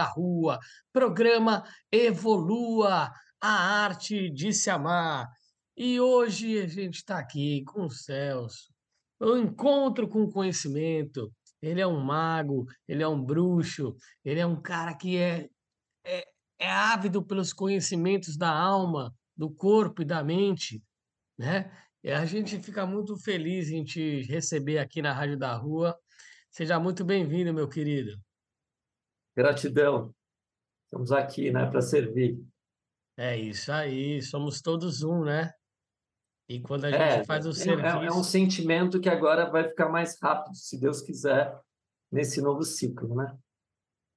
Da Rua, programa Evolua, a arte de se amar. E hoje a gente está aqui com o Celso, o encontro com conhecimento. Ele é um mago, ele é um bruxo, ele é um cara que é, é, é ávido pelos conhecimentos da alma, do corpo e da mente, né? E a gente fica muito feliz em te receber aqui na Rádio da Rua Seja muito bem-vindo, meu querido. Gratidão. Estamos aqui, né, para servir. É isso aí, somos todos um, né? E quando a é, gente faz o é, serviço. É um sentimento que agora vai ficar mais rápido, se Deus quiser, nesse novo ciclo, né?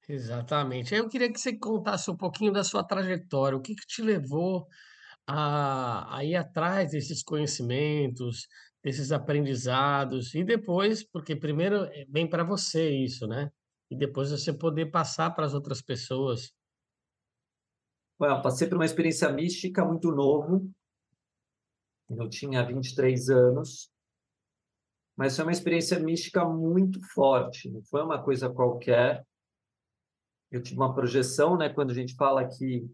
Exatamente. Eu queria que você contasse um pouquinho da sua trajetória, o que, que te levou a, a ir atrás desses conhecimentos, desses aprendizados, e depois, porque primeiro eh, vem para você isso, né? E depois você poder passar para as outras pessoas. Well, passei por uma experiência mística muito novo. Eu tinha 23 anos. Mas foi uma experiência mística muito forte, não foi uma coisa qualquer. Eu tive uma projeção, né? Quando a gente fala que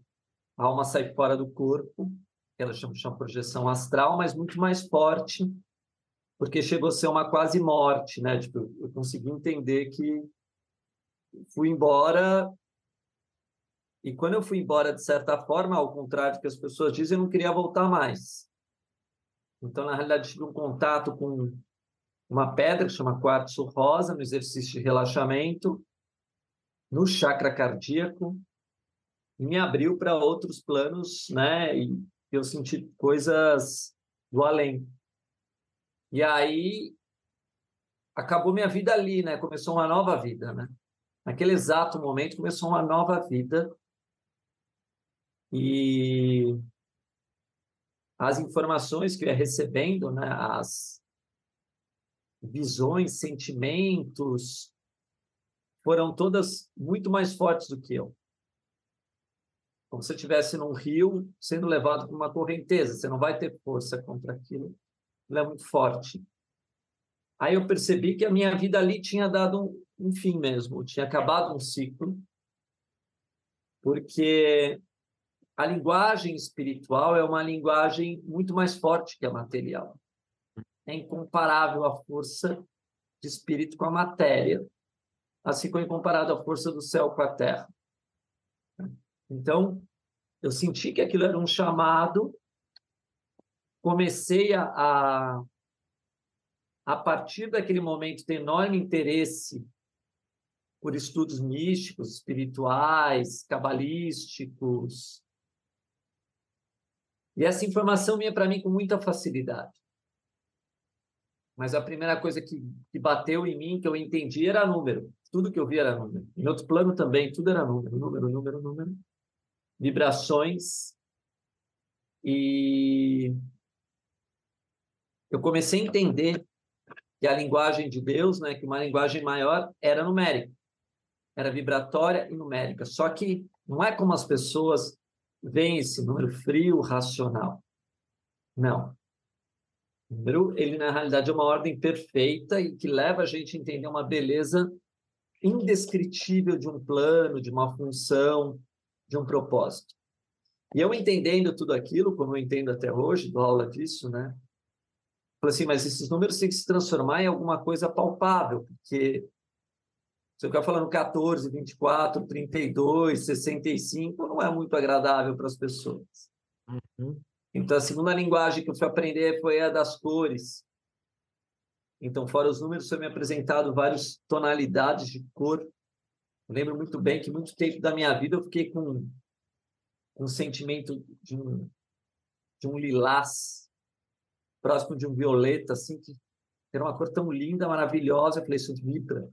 a alma sai fora do corpo, ela chama uma projeção astral, mas muito mais forte porque chegou a ser uma quase morte, né? Tipo, eu consegui entender que fui embora e quando eu fui embora de certa forma, ao contrário do que as pessoas dizem, eu não queria voltar mais. Então, na realidade, tive um contato com uma pedra que chama quartzo rosa no exercício de relaxamento, no chakra cardíaco, e me abriu para outros planos, né? E eu senti coisas do além. E aí acabou minha vida ali, né? Começou uma nova vida, né? Naquele exato momento começou uma nova vida. E as informações que eu ia recebendo, né, as visões, sentimentos, foram todas muito mais fortes do que eu. Como se você estivesse num rio sendo levado por uma correnteza, você não vai ter força contra aquilo é muito forte. Aí eu percebi que a minha vida ali tinha dado um, um fim mesmo, tinha acabado um ciclo, porque a linguagem espiritual é uma linguagem muito mais forte que a material. É incomparável a força de espírito com a matéria. assim como comparado à força do céu com a terra. Então, eu senti que aquilo era um chamado, comecei a, a, a partir daquele momento, ter enorme interesse por estudos místicos, espirituais, cabalísticos. E essa informação vinha para mim com muita facilidade. Mas a primeira coisa que, que bateu em mim, que eu entendi, era número. Tudo que eu vi era número. Em outro plano também, tudo era número, número, número, número. Vibrações. E eu comecei a entender que a linguagem de Deus, né, que uma linguagem maior era numérica era vibratória e numérica. Só que não é como as pessoas veem esse número frio, racional. Não. O número, ele na realidade é uma ordem perfeita e que leva a gente a entender uma beleza indescritível de um plano, de uma função, de um propósito. E eu entendendo tudo aquilo, como eu entendo até hoje, dou aula disso, né? Falei assim, mas esses números têm que se transformar em alguma coisa palpável, porque se eu ficar falando 14, 24, 32, 65, não é muito agradável para as pessoas. Uhum. Então, a segunda linguagem que eu fui aprender foi a das cores. Então, fora os números, foi me apresentado várias tonalidades de cor. Eu lembro muito bem que muito tempo da minha vida eu fiquei com um sentimento de um, de um lilás próximo de um violeta, assim, que era uma cor tão linda, maravilhosa. Eu falei, isso vibra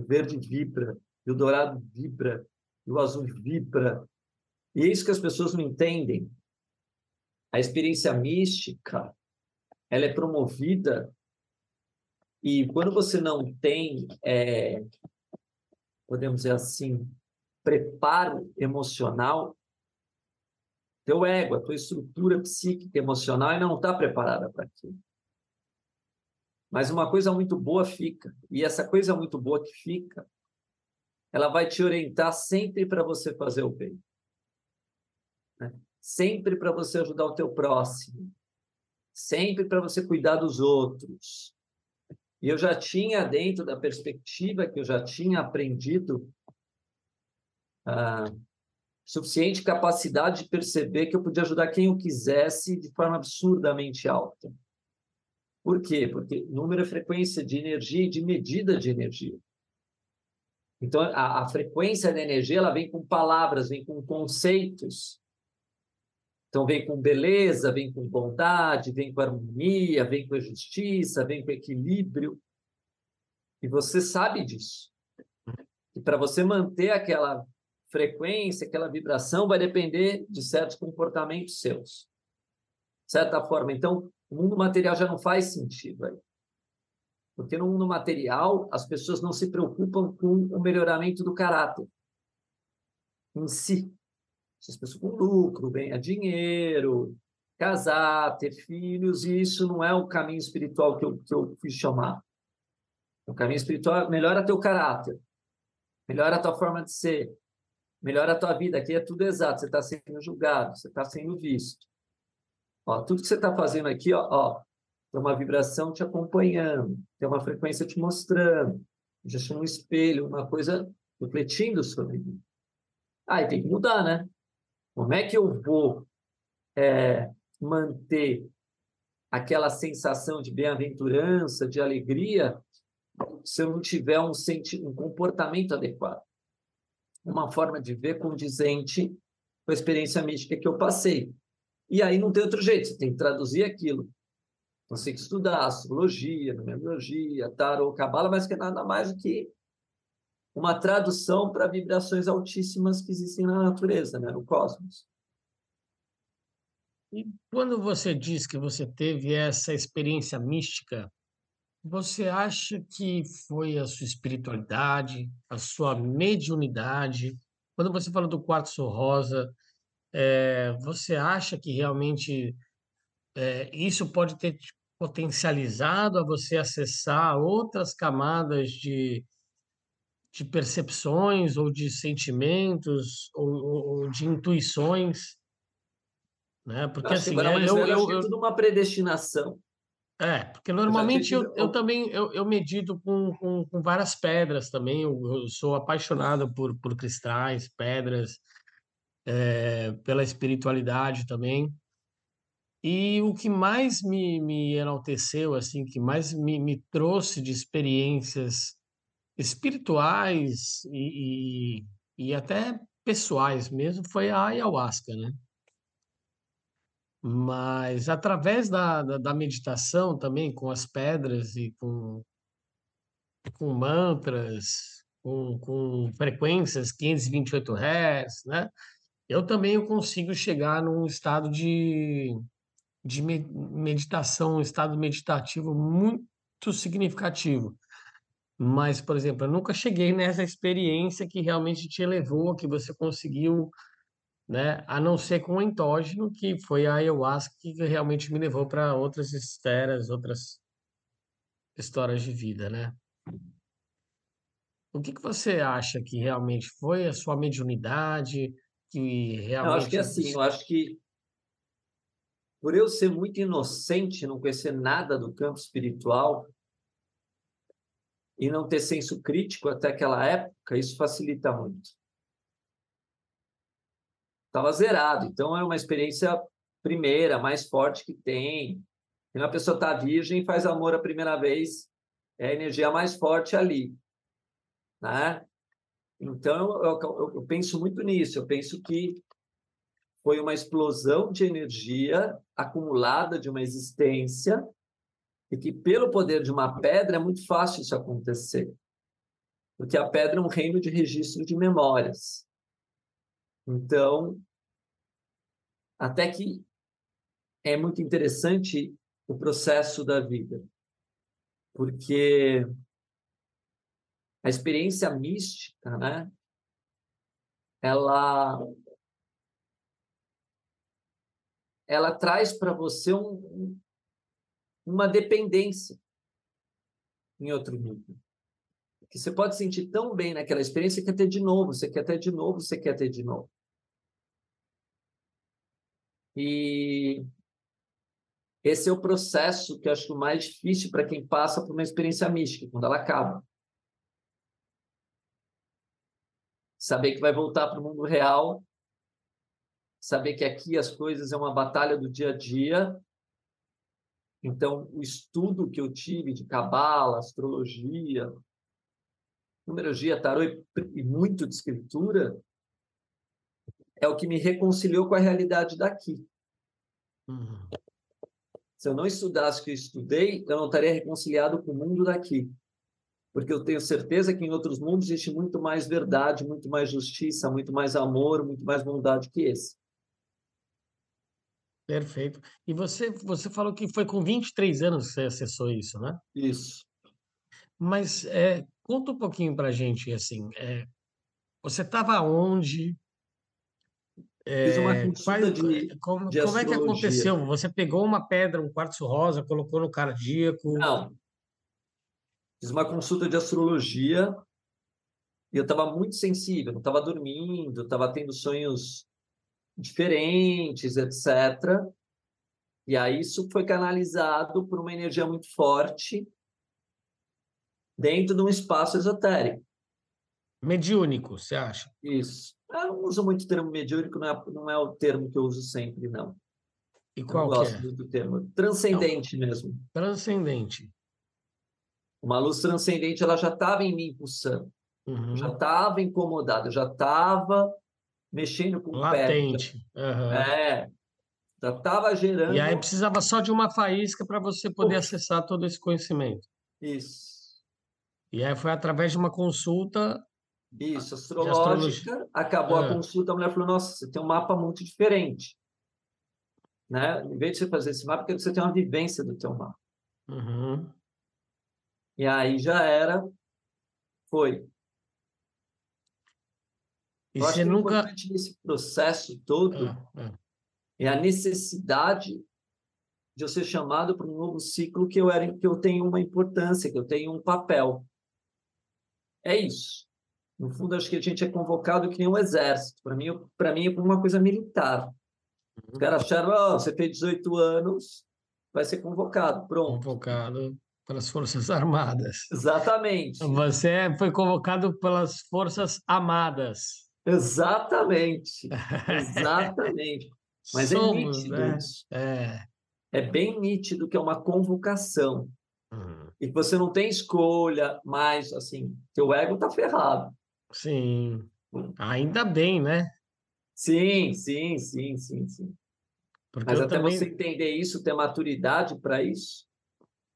o verde vibra, e o dourado vibra, e o azul vibra. E é isso que as pessoas não entendem. A experiência mística, ela é promovida e quando você não tem, é, podemos dizer assim, preparo emocional, teu ego, a tua estrutura psíquica emocional não está preparada para aquilo. Mas uma coisa muito boa fica. E essa coisa muito boa que fica, ela vai te orientar sempre para você fazer o bem. Né? Sempre para você ajudar o teu próximo. Sempre para você cuidar dos outros. E eu já tinha, dentro da perspectiva que eu já tinha aprendido, ah, suficiente capacidade de perceber que eu podia ajudar quem eu quisesse de forma absurdamente alta. Por quê? Porque número é frequência de energia e de medida de energia. Então, a, a, frequência da energia ela vem com palavras, vem com conceitos. Então, vem com beleza, vem com bondade, vem com harmonia, vem com justiça, vem com equilíbrio. E você sabe disso. E para você manter aquela frequência, aquela vibração, vai depender de certos comportamentos seus. De certa forma. Então, o mundo material já não faz sentido aí. Porque no mundo material, as pessoas não se preocupam com o melhoramento do caráter em si. As pessoas com lucro, ganhar dinheiro, casar, ter filhos, e isso não é o caminho espiritual que eu, que eu fui chamar. O caminho espiritual melhora teu caráter, melhora tua forma de ser, melhora tua vida. Aqui é tudo exato, você está sendo julgado, você está sendo visto. Ó, tudo que você está fazendo aqui, ó, ó, tem uma vibração te acompanhando, tem uma frequência te mostrando, já chama um espelho, uma coisa refletindo sobre mim. Ah, e tem que mudar, né? Como é que eu vou é, manter aquela sensação de bem-aventurança, de alegria, se eu não tiver um, senti um comportamento adequado? Uma forma de ver condizente com a experiência mística que eu passei. E aí não tem outro jeito, você tem que traduzir aquilo. Então, você tem que estudar astrologia, numerologia, tarot, cabala, mas que é nada mais do que uma tradução para vibrações altíssimas que existem na natureza, né, no cosmos. E quando você diz que você teve essa experiência mística, você acha que foi a sua espiritualidade, a sua mediunidade? Quando você fala do quartzo rosa, é, você acha que realmente é, isso pode ter potencializado a você acessar outras camadas de, de percepções ou de sentimentos ou, ou de intuições? Né? Porque assim, é, eu, eu, eu, eu, tudo uma predestinação. É, porque normalmente eu, eu também eu, eu medito com, com, com várias pedras também. Eu, eu sou apaixonado por, por cristais, pedras, é, pela espiritualidade também. E o que mais me, me enalteceu, assim, que mais me, me trouxe de experiências espirituais e, e, e até pessoais mesmo, foi a ayahuasca, né? Mas através da, da, da meditação também, com as pedras e com, com mantras, com, com frequências 528 Hz, né? Eu também consigo chegar num estado de, de meditação, um estado meditativo muito significativo. Mas, por exemplo, eu nunca cheguei nessa experiência que realmente te elevou, que você conseguiu né? A não ser com o entógeno, que foi a ayahuasca que realmente me levou para outras esferas, outras histórias de vida, né? O que que você acha que realmente foi a sua mediunidade, que Eu acho que é assim, eu acho que por eu ser muito inocente, não conhecer nada do campo espiritual e não ter senso crítico até aquela época, isso facilita muito estava zerado. Então, é uma experiência primeira, mais forte que tem. Quando a pessoa está virgem e faz amor a primeira vez, é a energia mais forte ali. Né? Então, eu, eu, eu penso muito nisso. Eu penso que foi uma explosão de energia acumulada de uma existência e que, pelo poder de uma pedra, é muito fácil isso acontecer. Porque a pedra é um reino de registro de memórias. Então, até que é muito interessante o processo da vida, porque a experiência mística, né? Ela ela traz para você um, uma dependência em outro nível. Que você pode sentir tão bem naquela experiência que quer ter de novo, você quer ter de novo, você quer ter de novo. E esse é o processo que eu acho mais difícil para quem passa por uma experiência mística, quando ela acaba. Saber que vai voltar para o mundo real, saber que aqui as coisas é uma batalha do dia a dia. Então, o estudo que eu tive de cabala, astrologia, numerologia, tarô e muito de escritura, é o que me reconciliou com a realidade daqui. Uhum. Se eu não estudasse o que eu estudei, eu não estaria reconciliado com o mundo daqui. Porque eu tenho certeza que em outros mundos existe muito mais verdade, muito mais justiça, muito mais amor, muito mais bondade que esse. Perfeito. E você, você falou que foi com 23 anos que você acessou isso, né? Isso. Mas é, conta um pouquinho para a gente, assim, é, você estava onde? Fiz uma é, consulta de, como, de como é que aconteceu? Você pegou uma pedra, um quartzo rosa, colocou no cardíaco? Não. Fiz uma consulta de astrologia e eu estava muito sensível, não estava dormindo, estava tendo sonhos diferentes, etc. E aí isso foi canalizado por uma energia muito forte dentro de um espaço esotérico. Mediúnico, você acha? Isso. Eu não uso muito o termo mediúnico, não é, não é o termo que eu uso sempre, não. E qual eu gosto é? do termo. Transcendente não. mesmo. Transcendente. Uma luz transcendente, ela já estava em mim pulsando. Uhum. Já estava incomodada, já estava mexendo com Latente. o pé. Uhum. É. Já estava gerando. E aí precisava só de uma faísca para você poder Uf. acessar todo esse conhecimento. Isso. E aí foi através de uma consulta isso, astrológica. Acabou é. a consulta, a mulher falou: Nossa, você tem um mapa muito diferente. Né? Em vez de você fazer esse mapa, porque você tem uma vivência do teu mapa. Uhum. E aí já era, foi. E Eu você nunca. nesse processo todo é, é. é a necessidade de eu ser chamado para um novo ciclo que eu era que eu tenho uma importância, que eu tenho um papel. É isso. No fundo, acho que a gente é convocado que nem um exército. Para mim, para mim é uma coisa militar. Os caras acharam, oh, você fez 18 anos, vai ser convocado. Pronto. Convocado pelas Forças Armadas. Exatamente. Você foi convocado pelas Forças Amadas. Exatamente. Exatamente. Mas Somos, é nítido né? isso. É. É bem nítido que é uma convocação. Uhum. E que você não tem escolha mais, assim, teu ego tá ferrado. Sim. Ainda bem, né? Sim, sim, sim, sim, sim. Porque Mas até também... você entender isso, ter maturidade para isso,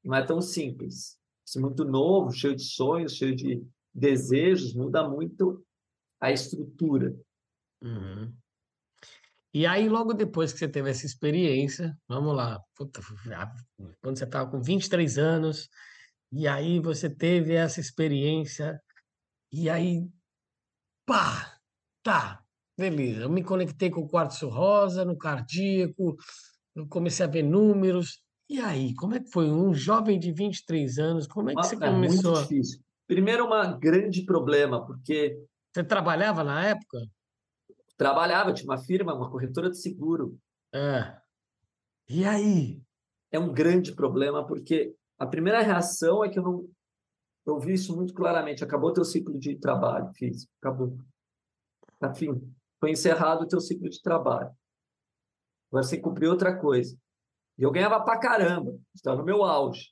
não é tão simples. Isso é muito novo, cheio de sonhos, cheio de desejos, muda muito a estrutura. Uhum. E aí, logo depois que você teve essa experiência, vamos lá, puta, quando você estava com 23 anos, e aí você teve essa experiência, e aí, pá, tá, beleza, eu me conectei com o quartzo rosa, no cardíaco, eu comecei a ver números, e aí, como é que foi? Um jovem de 23 anos, como é que você É muito começou? difícil. Primeiro, um grande problema, porque Você trabalhava na época? trabalhava, tinha uma firma, uma corretora de seguro. É. E aí? É um grande problema, porque a primeira reação é que eu não. Eu vi isso muito claramente. Acabou teu ciclo de trabalho físico. Acabou. Enfim, foi encerrado o teu ciclo de trabalho. Agora você cumpriu outra coisa. E eu ganhava pra caramba. Estava no meu auge.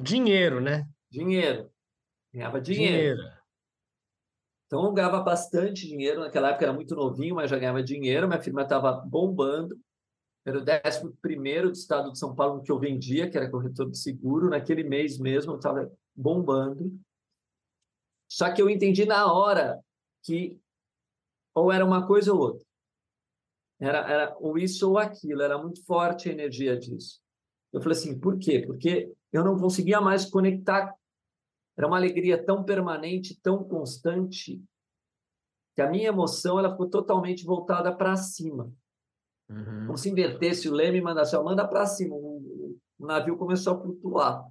Dinheiro, né? Dinheiro. Ganhava dinheiro. Então eu ganhava bastante dinheiro. Naquela época era muito novinho, mas já ganhava dinheiro. Minha firma estava bombando. Era o décimo primeiro do estado de São Paulo que eu vendia, que era corretor de seguro. Naquele mês mesmo eu estava bombando. Só que eu entendi na hora que ou era uma coisa ou outra. Era, era ou isso ou aquilo. Era muito forte a energia disso. Eu falei assim, por quê? Porque eu não conseguia mais conectar era uma alegria tão permanente, tão constante, que a minha emoção ela ficou totalmente voltada para cima. Uhum. Como se invertesse o leme e mandasse, ó, manda para cima. O, o, navio começou a flutuar.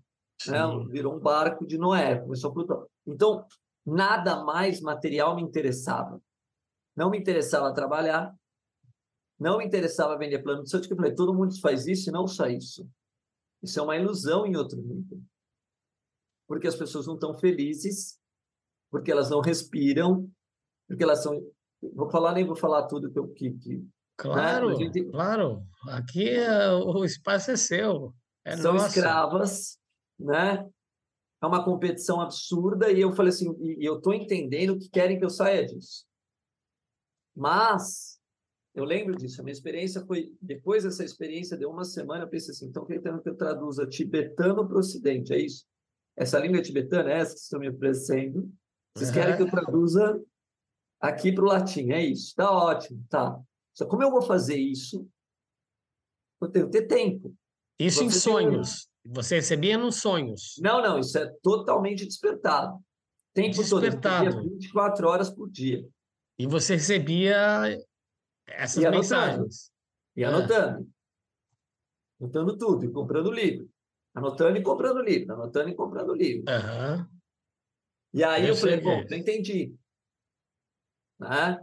Né? Virou um barco de Noé, começou a flutuar. Então, nada mais material me interessava. Não me interessava trabalhar, não me interessava vender plano de saúde, porque eu falei, todo mundo faz isso e não só isso. Isso é uma ilusão em outro nível porque as pessoas não estão felizes, porque elas não respiram, porque elas são. Vou falar, nem vou falar tudo que eu. Que, que, claro, né? gente... claro. Aqui é, o espaço é seu. É são nosso. escravas, né? É uma competição absurda, e eu falei assim, e eu estou entendendo que querem que eu saia disso. Mas eu lembro disso, a minha experiência foi, depois dessa experiência, deu uma semana, eu pensei assim, então querendo que eu traduza tibetano para o ocidente, é isso? essa língua tibetana é essa que estão me oferecendo. Vocês uhum. querem que eu traduza aqui para o latim, é isso. Tá ótimo, tá. Só como eu vou fazer isso? Eu tenho que ter tempo. Isso Você em sonhos. Tem... Você recebia nos sonhos? Não, não, isso é totalmente despertado. Tempo despertado. todo, 24 horas por dia. E você recebia essas e mensagens? E anotando. É. Anotando tudo, e comprando livro. Anotando e comprando livro, anotando e comprando livro. Uhum. E aí eu, eu falei, bom, não entendi. Né?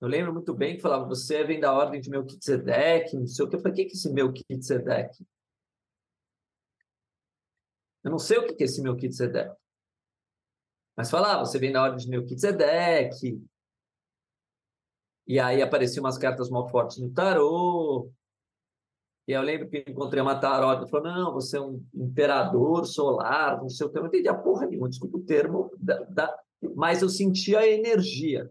Eu lembro muito bem que falava, você vem da ordem de Melquisedeque, não sei o que. Eu falei, o que é esse Melquisedeque? Eu não sei o que é esse Melquisedeque. Mas falava, você vem da ordem de Melquisedeque. E aí apareciam umas cartas mal fortes no tarô. E eu lembro que encontrei uma tarot, falou, não, você é um imperador solar, não sei o que, eu não entendi a porra nenhuma, desculpa o termo, da, da... mas eu sentia a energia,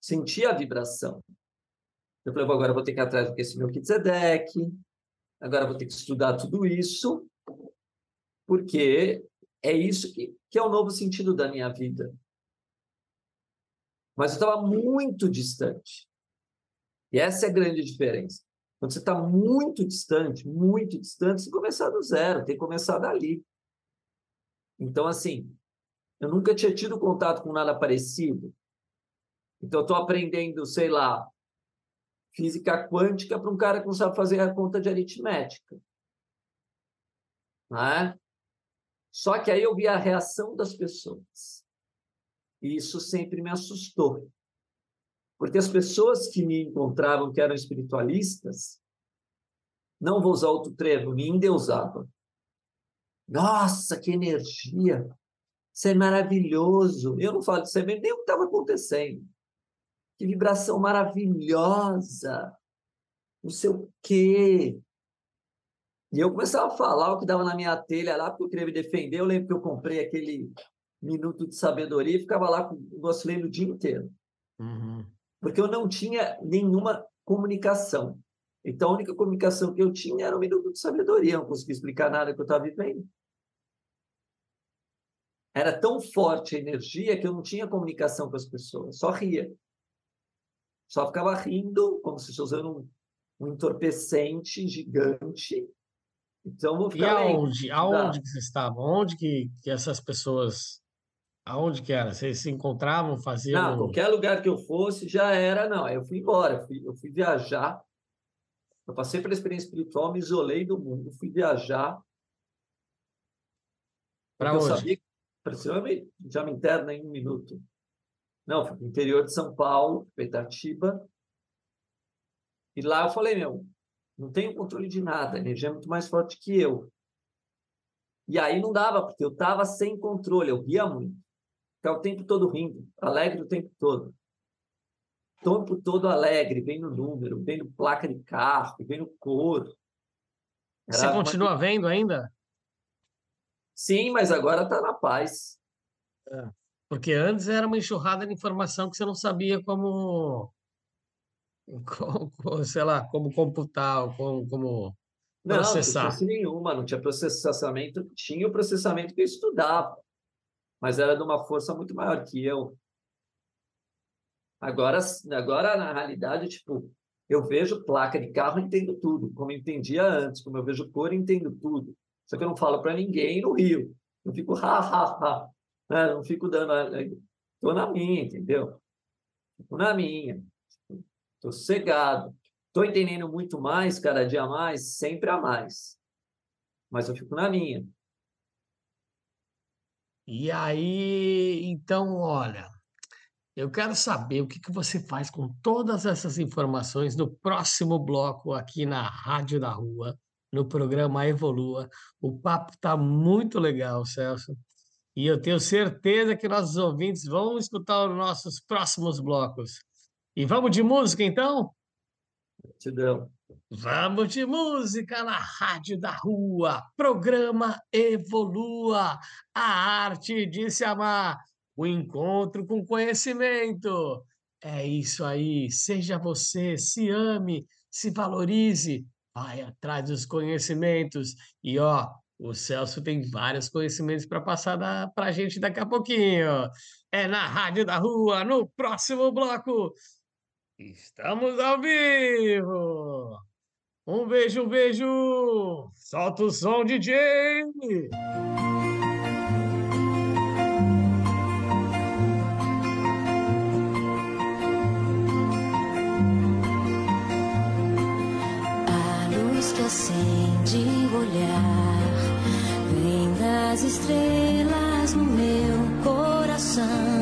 sentia a vibração. Eu falei, agora eu vou ter que ir atrás do que esse meu Kitsedek, agora eu vou ter que estudar tudo isso, porque é isso que, que é o novo sentido da minha vida. Mas eu estava muito distante. E essa é a grande diferença. Quando você está muito distante, muito distante, você começar do zero, tem que começar dali. Então, assim, eu nunca tinha tido contato com nada parecido. Então, eu estou aprendendo, sei lá, física quântica para um cara que não sabe fazer a conta de aritmética. Não é? Só que aí eu vi a reação das pessoas. E isso sempre me assustou. Porque as pessoas que me encontravam, que eram espiritualistas, não vou usar outro termo, me endeusava. Nossa, que energia! Isso é maravilhoso. Eu não falo de semente nem o que estava acontecendo. Que vibração maravilhosa! Não sei o quê. E eu começava a falar o que dava na minha telha lá, porque eu queria me defender. Eu lembro que eu comprei aquele minuto de sabedoria e ficava lá com o nosso o dia inteiro. Uhum. Porque eu não tinha nenhuma comunicação. Então, a única comunicação que eu tinha era o minuto de sabedoria. Eu não conseguia explicar nada que eu estava vivendo. Era tão forte a energia que eu não tinha comunicação com as pessoas, só ria. Só ficava rindo, como se estivesse usando um, um entorpecente gigante. Então, vou ficar e aonde? Aonde que vocês estavam? Onde que, que essas pessoas Aonde que era? Vocês se encontravam, faziam? Não, qualquer lugar que eu fosse já era, não. Aí eu fui embora, eu fui, eu fui viajar. Eu passei pela experiência espiritual, me isolei do mundo, fui viajar. Para onde? Eu sabia que já me interna em um minuto. Não, fui para o interior de São Paulo, Petatiba. E lá eu falei, meu, não tenho controle de nada, a energia é muito mais forte que eu. E aí não dava, porque eu estava sem controle, eu ria muito. Ficava o tempo todo rindo, alegre o tempo todo. O tempo todo alegre, vem no número, vem no placa de carro, vem no cor. Era Você continua uma... vendo ainda? Sim, mas agora está na paz. É. Porque antes era uma enxurrada de informação que você não sabia como, como sei lá, como computar, como, como processar. Não, não tinha nenhuma, não tinha processamento, tinha o processamento que eu estudava mas era de uma força muito maior que eu. Agora, agora na realidade, tipo, eu vejo placa de carro entendo tudo, como entendia antes, como eu vejo cor entendo tudo. Só que eu não falo para ninguém no Rio. Eu fico ha, ha, ha. Né? Não fico dando. Estou na minha, entendeu? Fico na minha. Estou cegado. Estou entendendo muito mais, cada dia mais, sempre a mais. Mas eu fico na minha. E aí, então, olha, eu quero saber o que que você faz com todas essas informações no próximo bloco aqui na Rádio da Rua, no programa Evolua. O papo está muito legal, Celso. E eu tenho certeza que nossos ouvintes vão escutar os nossos próximos blocos. E vamos de música, então? Gratidão. Vamos de música na Rádio da Rua, programa Evolua, a arte de se amar, o encontro com conhecimento. É isso aí, seja você, se ame, se valorize, vai atrás dos conhecimentos. E ó, o Celso tem vários conhecimentos para passar para a gente daqui a pouquinho. É na Rádio da Rua, no próximo bloco. Estamos ao vivo! Um beijo, um beijo! Solta o som, DJ! A luz que acende o olhar vem das estrelas no meu coração,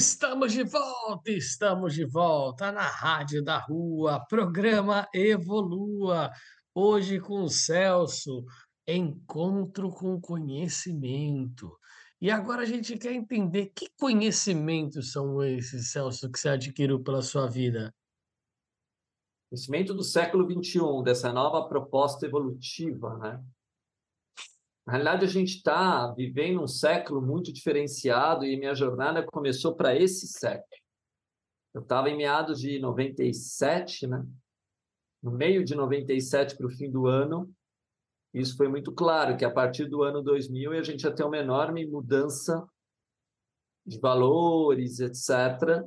Estamos de volta, estamos de volta na Rádio da Rua, programa Evolua. Hoje com o Celso, Encontro com Conhecimento. E agora a gente quer entender que conhecimentos são esses, Celso, que você adquiriu pela sua vida? Conhecimento do século XXI, dessa nova proposta evolutiva, né? Na realidade, a gente está vivendo um século muito diferenciado e minha jornada começou para esse século. Eu estava em meados de 97, né? No meio de 97 para o fim do ano, isso foi muito claro, que a partir do ano 2000 a gente ia ter uma enorme mudança de valores, etc.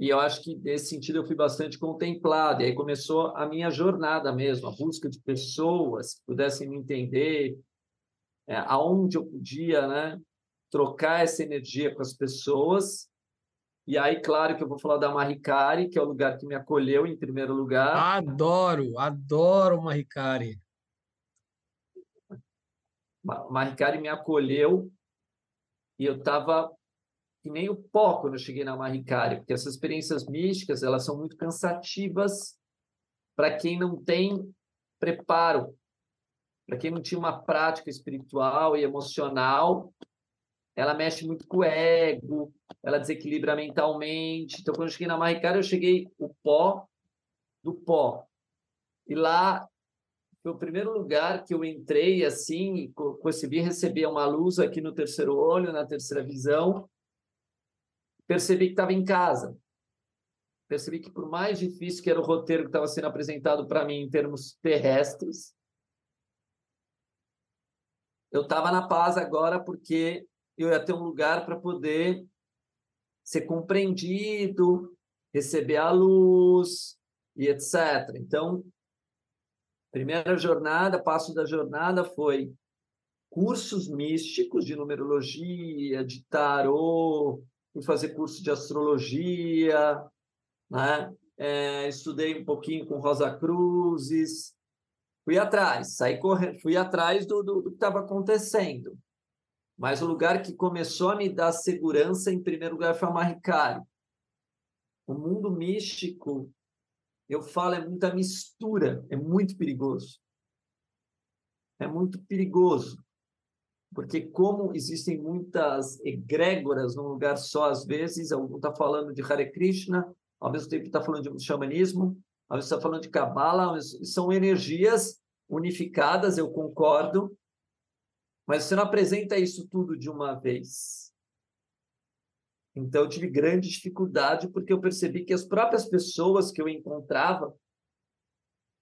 E eu acho que nesse sentido eu fui bastante contemplado. E aí começou a minha jornada mesmo, a busca de pessoas que pudessem me entender, é, aonde eu podia, né, trocar essa energia com as pessoas. E aí, claro que eu vou falar da Maricari, que é o lugar que me acolheu em primeiro lugar. Adoro, adoro Maricari. Ma- Maricari me acolheu e eu estava nem o pó quando eu cheguei na Maricari, porque essas experiências místicas elas são muito cansativas para quem não tem preparo, para quem não tinha uma prática espiritual e emocional, ela mexe muito com o ego, ela desequilibra mentalmente. Então, quando eu cheguei na Maricari, eu cheguei o pó do pó. E lá foi o primeiro lugar que eu entrei assim, e co- consegui receber uma luz aqui no terceiro olho, na terceira visão. Percebi que estava em casa. Percebi que, por mais difícil que era o roteiro que estava sendo apresentado para mim em termos terrestres, eu estava na paz agora porque eu ia ter um lugar para poder ser compreendido, receber a luz e etc. Então, primeira jornada, passo da jornada foi cursos místicos de numerologia, de tarô, fui fazer curso de astrologia, né? É, estudei um pouquinho com Rosa Cruzes, fui atrás, saí correndo, fui atrás do, do, do que estava acontecendo. Mas o lugar que começou a me dar segurança, em primeiro lugar, foi a Maricari. O mundo místico, eu falo, é muita mistura, é muito perigoso. É muito perigoso. Porque como existem muitas egrégoras num lugar só, às vezes, algum está falando de Hare Krishna, ao mesmo tempo está falando de xamanismo, a gente está falando de cabala, são energias unificadas, eu concordo, mas você não apresenta isso tudo de uma vez. Então, eu tive grande dificuldade porque eu percebi que as próprias pessoas que eu encontrava,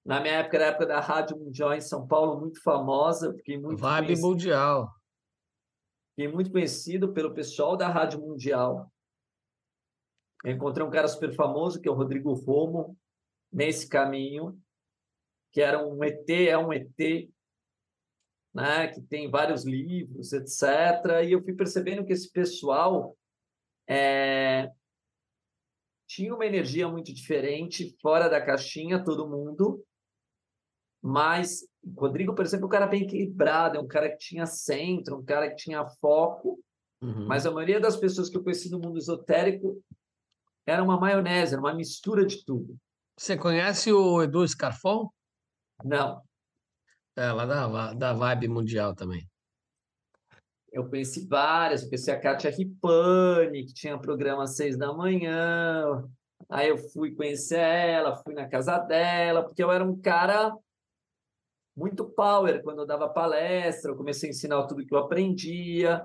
na minha época, era a época da Rádio Mundial em São Paulo, muito famosa, fiquei muito Vibe conhecido, mundial. Fiquei muito conhecido pelo pessoal da Rádio Mundial. Eu encontrei um cara super famoso, que é o Rodrigo Romo, nesse caminho, que era um ET, é um ET, né, que tem vários livros, etc. E eu fui percebendo que esse pessoal é, tinha uma energia muito diferente, fora da caixinha, todo mundo, mas o Rodrigo, por exemplo, é um cara bem equilibrado, é um cara que tinha centro, um cara que tinha foco, Uhum. mas a maioria das pessoas que eu conheci no mundo esotérico era uma maionese, era uma mistura de tudo. Você conhece o Edu Scarfon? Não, É, lá da, da Vibe Mundial também. eu conheci várias, eu conheci a Kátia Ripani, que tinha programa às seis da manhã, aí eu fui conhecer ela, fui na casa dela, porque eu era um cara muito power. Quando eu dava palestra, eu comecei a ensinar tudo que eu aprendia,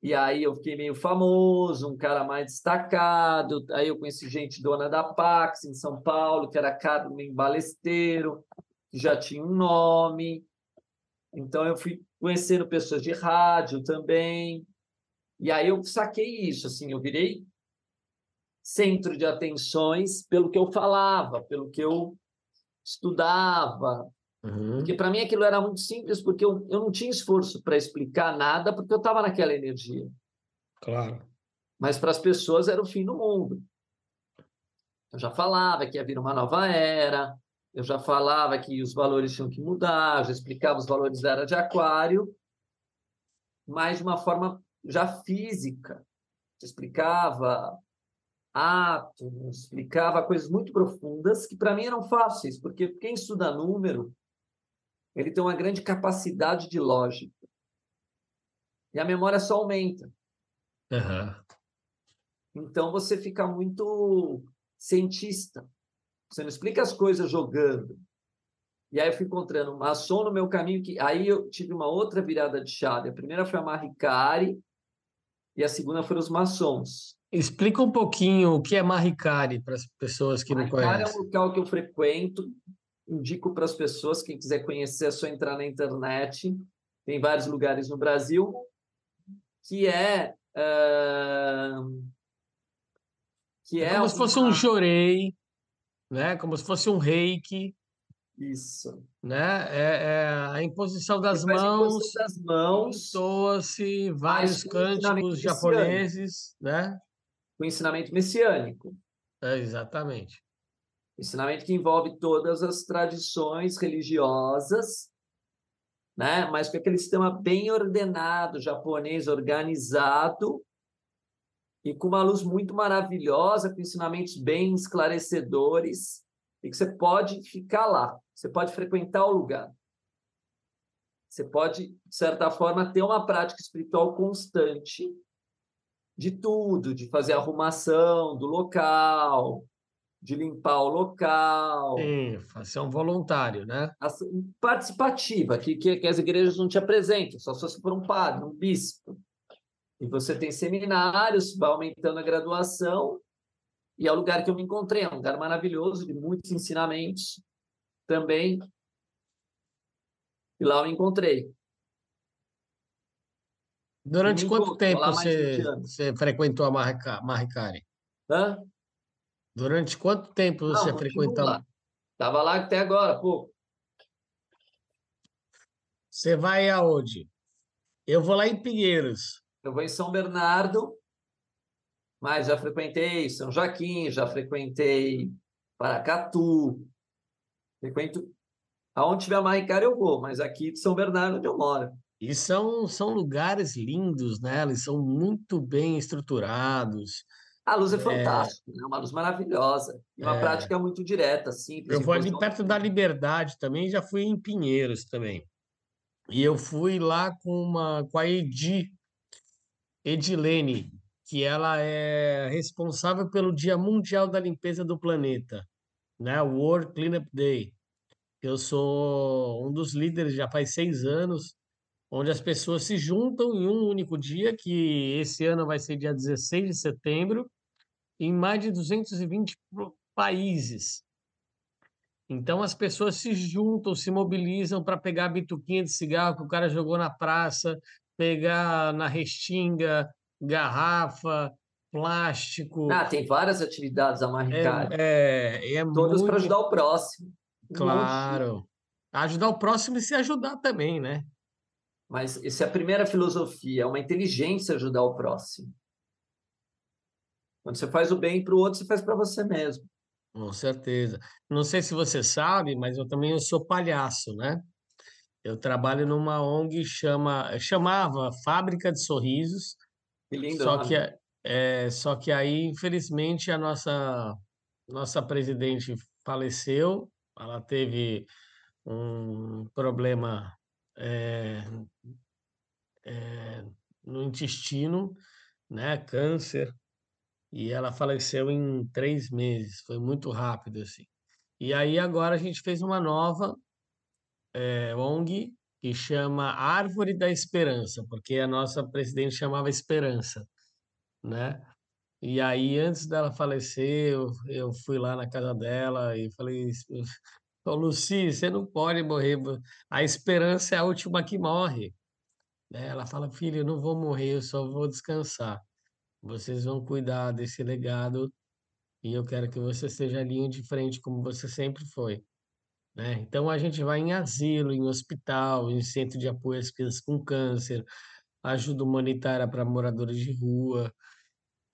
e aí eu fiquei meio famoso, um cara mais destacado, aí eu conheci gente dona da Pax em São Paulo, que era Carmen Balesteiro, que já tinha um nome, então eu fui conhecendo pessoas de rádio também, e aí eu saquei isso, assim, eu virei centro de atenções pelo que eu falava, pelo que eu estudava, Uhum. porque para mim aquilo era muito simples, porque eu, eu não tinha esforço para explicar nada, porque eu estava naquela energia. Claro. Mas para as pessoas era o fim do mundo. Eu já falava que ia vir uma nova era, eu já falava que os valores tinham que mudar, eu já explicava os valores da era de Aquário, mas de uma forma já física. Eu explicava átomos, explicava coisas muito profundas que para mim eram fáceis, porque quem estuda número, ele tem uma grande capacidade de lógica. E a memória só aumenta. Aham. Então você fica muito cientista. Você não explica as coisas jogando. E aí eu fui encontrando maçom no meu caminho que aí eu tive uma outra virada de chave. A primeira foi a Maricari e a segunda foram os maçons. Explica um pouquinho o que é Maricari para as pessoas que não Maricari é um conhecem. local que eu frequento. Indico para as pessoas, quem quiser conhecer, é só entrar na internet. Tem vários lugares no Brasil. Que é... ah, que é Como se fosse um jorei, né? Como se fosse um reiki, Isso. né? É, é a imposição das mãos, imposição das mãos, entoa-se vários cânticos japoneses, né? o ensinamento messiânico. É, exatamente. Ensinamento que envolve todas as tradições religiosas, né? mas com aquele sistema bem ordenado, japonês, organizado, e com uma luz muito maravilhosa, com ensinamentos bem esclarecedores, e que você pode ficar lá, você pode frequentar o lugar. Você pode, de certa forma, ter uma prática espiritual constante de tudo, de fazer arrumação do local, de limpar o local, Sim, você é um voluntário, né? ação participativa, que, que, que as igrejas não te apresentam, só se você for um padre, um bispo. E você tem seminários, vai aumentando a graduação, e é o lugar que eu me encontrei, é um lugar maravilhoso, de muitos ensinamentos também. E lá eu me encontrei. Durante me quanto tempo você, 20 anos. você frequentou a Marica- Maricari? Hã? Durante quanto tempo Não, você continuo frequentou? lá. Estava lá até agora, pô. Você vai aonde? Eu vou lá em Pinheiros. Eu vou em São Bernardo, mas já frequentei São Joaquim, já frequentei Paracatu, frequento aonde tiver Maricária eu vou, mas aqui de São Bernardo onde eu moro. E são, são lugares lindos, né? Eles são muito bem estruturados. A luz é fantástica, é uma luz maravilhosa, e uma É. prática muito direta, simples. Eu vou ali perto da Liberdade também, já fui em Pinheiros também. E eu fui lá com uma com a Edi, Edilene, que ela é responsável pelo Dia Mundial da Limpeza do Planeta, né? World Cleanup Day. Eu sou um dos líderes já faz seis anos, onde as pessoas se juntam em um único dia, que esse ano vai ser dia 16 de setembro, em mais de 220 pro- países. Então as pessoas se juntam, se mobilizam para pegar a bituquinha de cigarro que o cara jogou na praça, pegar na restinga, garrafa, plástico. Ah, tem várias atividades a Maricá, É, é, é todas muito para ajudar o próximo. Claro. Ajudar o próximo e se ajudar também, né? Mas essa é a primeira filosofia, é uma inteligência ajudar o próximo. Quando você faz o bem para o outro, você faz para você mesmo. Com certeza. Não sei se você sabe, mas eu também eu sou palhaço, né? Eu trabalho numa ONG chama, chamava Fábrica de Sorrisos, Que lindo só que é, só que aí, infelizmente, a nossa nossa presidente faleceu. Ela teve um problema é, é, no intestino, né? Câncer. E ela faleceu em três meses. Foi muito rápido, assim. E aí agora a gente fez uma nova é, ONG que chama Árvore da Esperança, porque a nossa presidente chamava Esperança, né? E aí, antes dela falecer, eu, eu fui lá na casa dela e falei, Ô, Luci, você não pode morrer, a esperança é a última que morre. né? Ela fala, filho, eu não vou morrer, eu só vou descansar. Vocês vão cuidar desse legado e eu quero que você esteja linha de frente como você sempre foi. né? Então a gente vai em asilo, em hospital, em centro de apoio às crianças com câncer, ajuda humanitária para moradores de rua,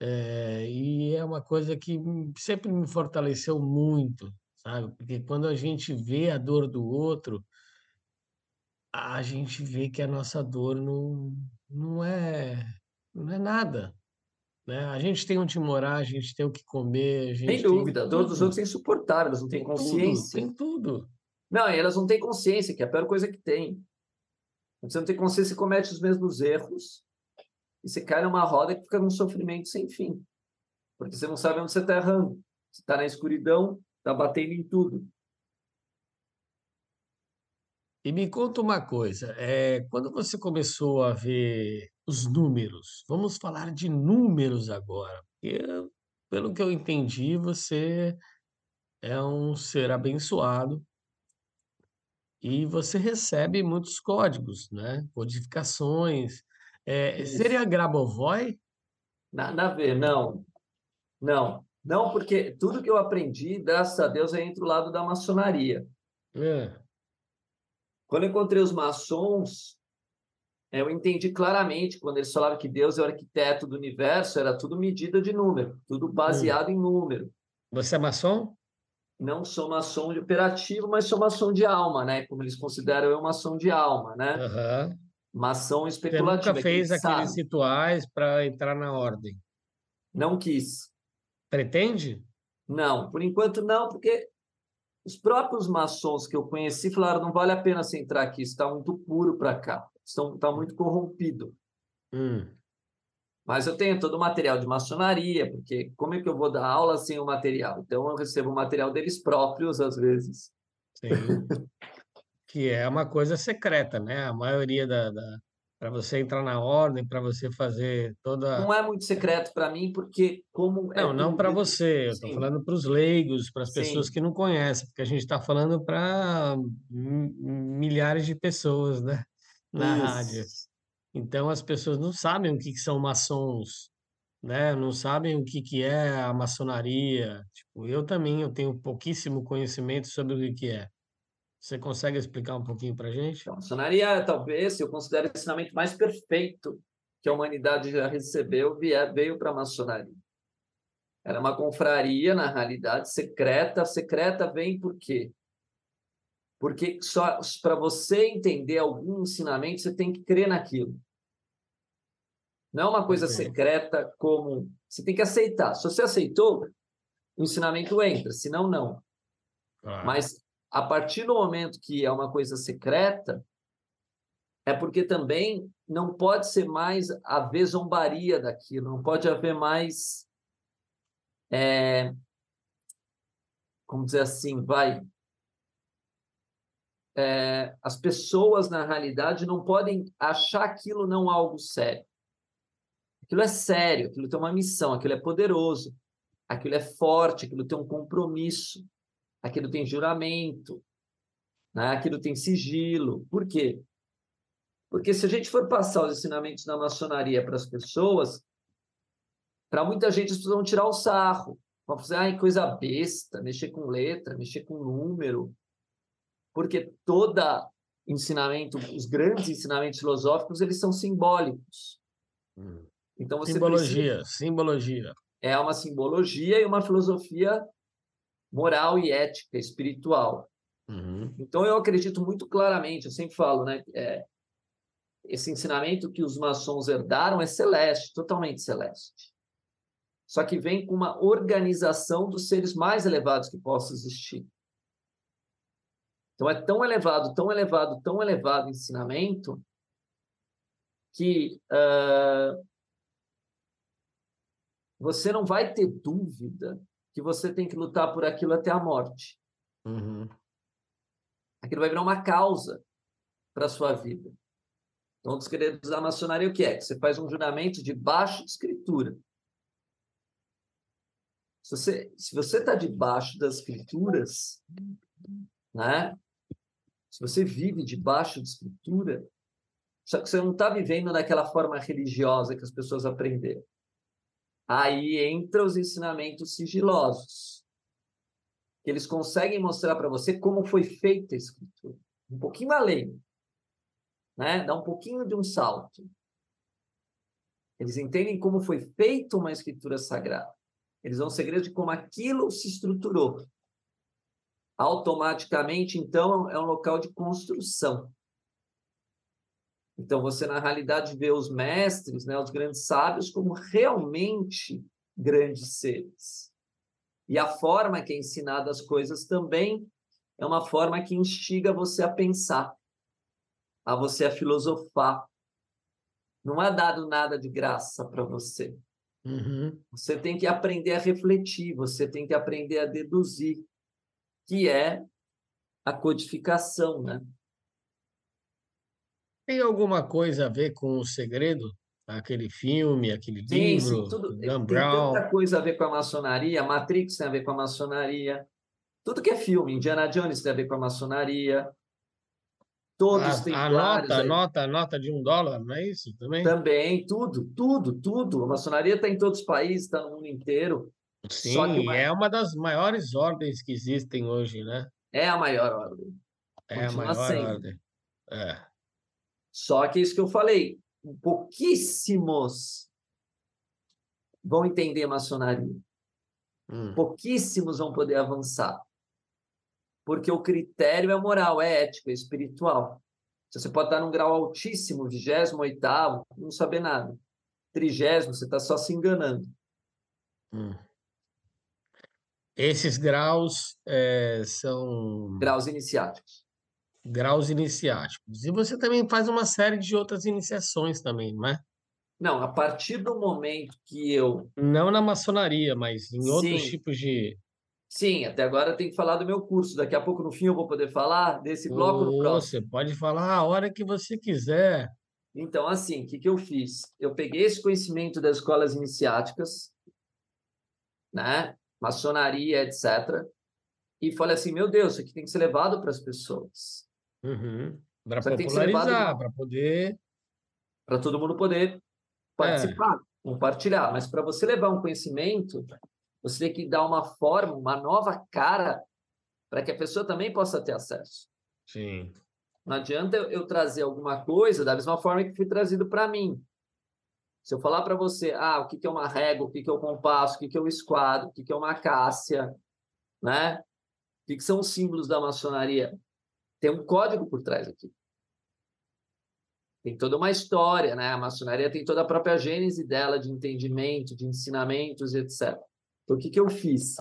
eh, e é uma coisa que sempre me fortaleceu muito, sabe? Porque quando a gente vê a dor do outro, a gente vê que a nossa dor não, não é, não é nada, né? A gente tem onde morar, a gente tem o que comer, Sem tem dúvida, a dor dos tudo, outros é insuportável, elas não têm tudo, consciência. tem tudo. Não, elas não têm consciência, que é a pior coisa que tem. Você não tem consciência, você comete os mesmos erros e você cai numa roda que fica num sofrimento sem fim. Porque você não sabe onde você está errando. Você está na escuridão, está batendo em tudo. E me conta uma coisa, é, quando você começou a ver os números, vamos falar de números agora, porque, pelo que eu entendi, você é um ser abençoado e você recebe muitos códigos, né? Codificações. É, seria Grabovoi? Nada a ver, não. Não. Não, porque tudo que eu aprendi, graças a Deus, é entre o lado da maçonaria. É, Quando eu encontrei os maçons, eu entendi claramente, quando eles falavam que Deus é o arquiteto do universo, era tudo medida de número, tudo baseado em número. Você é maçom? Não sou maçom de operativo, mas sou maçom de alma, né? Como eles consideram eu maçom de alma, né? Aham. Maçom Você especulativo. nunca fez aqueles sabe. rituais para entrar na ordem. Não quis. Pretende? Não, por enquanto não, porque os próprios maçons que eu conheci falaram não vale a pena você entrar aqui, está muito puro para cá, está muito corrompido. Hum. Mas eu tenho todo o material de maçonaria, porque como é que eu vou dar aula sem o material? Então eu recebo o material deles próprios às vezes. Sim. Que é uma coisa secreta, né? A maioria da, da... para você entrar na ordem, para você fazer toda. Não é muito secreto para mim, porque como é Não, não tudo para você, eu estou falando para os leigos, para as pessoas que não conhecem, porque a gente está falando para milhares de pessoas, né? Na rádio. Isso. Então as pessoas não sabem o que que são maçons, né? Não sabem o que que é a maçonaria. Tipo, eu também eu tenho pouquíssimo conhecimento sobre o que que é. Você consegue explicar um pouquinho para gente? Então, a maçonaria, talvez, eu considero o ensinamento mais perfeito que a humanidade já recebeu, veio para a maçonaria. Era uma confraria, na realidade, secreta. Secreta vem por quê? Porque só para você entender algum ensinamento, você tem que crer naquilo. Não é uma coisa secreta como... Você tem que aceitar. Se você aceitou, o ensinamento entra, senão não. Claro. Mas a partir do momento que é uma coisa secreta, é porque também não pode ser mais haver zombaria daquilo, não pode haver mais. é, como dizer assim, vai. É, as pessoas, na realidade, não podem achar aquilo não algo sério. Aquilo é sério, aquilo tem uma missão, aquilo é poderoso, aquilo é forte, aquilo tem um compromisso, aquilo tem juramento, né? aquilo tem sigilo. Por quê? Porque se a gente for passar os ensinamentos da maçonaria para as pessoas, para muita gente as pessoas vão tirar o sarro, vão fazer ah, coisa besta, mexer com letra, mexer com número, porque toda ensinamento, os grandes ensinamentos filosóficos, eles são simbólicos. Hum. Então você simbologia, precisa... simbologia. É uma simbologia e uma filosofia moral e ética, espiritual. Uhum. Então eu acredito muito claramente, eu sempre falo, né? É, esse ensinamento que os maçons herdaram é celeste, totalmente celeste. Só que vem com uma organização dos seres mais elevados que possa existir. Então é tão elevado, tão elevado, tão elevado o ensinamento que uh, você não vai ter dúvida que você tem que lutar por aquilo até a morte. Uhum. Aquilo vai virar uma causa para a sua vida. Então, dos queridos da maçonaria, o que é? Você faz um juramento de baixa escritura. Se você se você está debaixo das escrituras, né? Se você vive debaixo de escritura, só que você não está vivendo daquela forma religiosa que as pessoas aprenderam. Aí entra os ensinamentos sigilosos. Que eles conseguem mostrar para você como foi feita a escritura. Um pouquinho além né? Dá um pouquinho de um salto. Eles entendem como foi feita uma escritura sagrada. Eles um segredo de como aquilo se estruturou. Automaticamente, então, é um local de construção. Então, você, na realidade, vê os mestres, né, os grandes sábios, como realmente grandes seres. E a forma que é ensinada as coisas também é uma forma que instiga você a pensar a você a filosofar. Não é dado nada de graça para você. Uhum. Você tem que aprender a refletir, você tem que aprender a deduzir, que é a codificação, né? Tem alguma coisa a ver com o segredo? Aquele filme, aquele sim, livro, sim, tudo, Dan tem tanta coisa a ver com a maçonaria, Matrix tem a ver com a maçonaria, tudo que é filme, Indiana Jones tem a ver com a maçonaria, Todos têm a nota, a nota, a nota de um dólar, não é isso também? Também, tudo, tudo, tudo. A maçonaria está em todos os países, está no mundo inteiro. Sim, uma... é uma das maiores ordens que existem hoje, né? É a maior ordem. É Continua a maior sendo. ordem. É. Só que isso que eu falei, pouquíssimos vão entender a maçonaria. Hum. Pouquíssimos vão poder avançar porque o critério é moral, é ético, é espiritual. Você pode estar num grau altíssimo, vigésimo, oitavo, não saber nada. Trigésimo, você está só se enganando. Hum. Esses graus é, são. Graus iniciáticos. Graus iniciáticos. E você também faz uma série de outras iniciações também, não é? Não, a partir do momento que eu. Não na maçonaria, mas em Sim. outros tipos de. Sim, até agora eu tenho que falar do meu curso. Daqui a pouco, no fim, eu vou poder falar desse bloco no próximo. Você pode falar a hora que você quiser. Então, assim, o que, que eu fiz? Eu peguei esse conhecimento das escolas iniciáticas, né? maçonaria, etc., e falei assim, meu Deus, isso aqui tem que ser levado para as pessoas. Uhum. Para popularizar, para poder... Para todo mundo poder participar, é. compartilhar. Mas para você levar um conhecimento, você tem que dar uma forma, uma nova cara para que a pessoa também possa ter acesso. Sim. Não adianta eu, eu trazer alguma coisa da mesma forma que foi trazido para mim. Se eu falar para você, ah, o que, que é uma régua, o que, que é o compasso, o que, que é o esquadro, o que, que é uma cássia, né? O que, que são os símbolos da maçonaria? Tem um código por trás aqui. Tem toda uma história, né? A maçonaria tem toda a própria gênese dela de entendimento, de ensinamentos, etc. Então, o que, que eu fiz?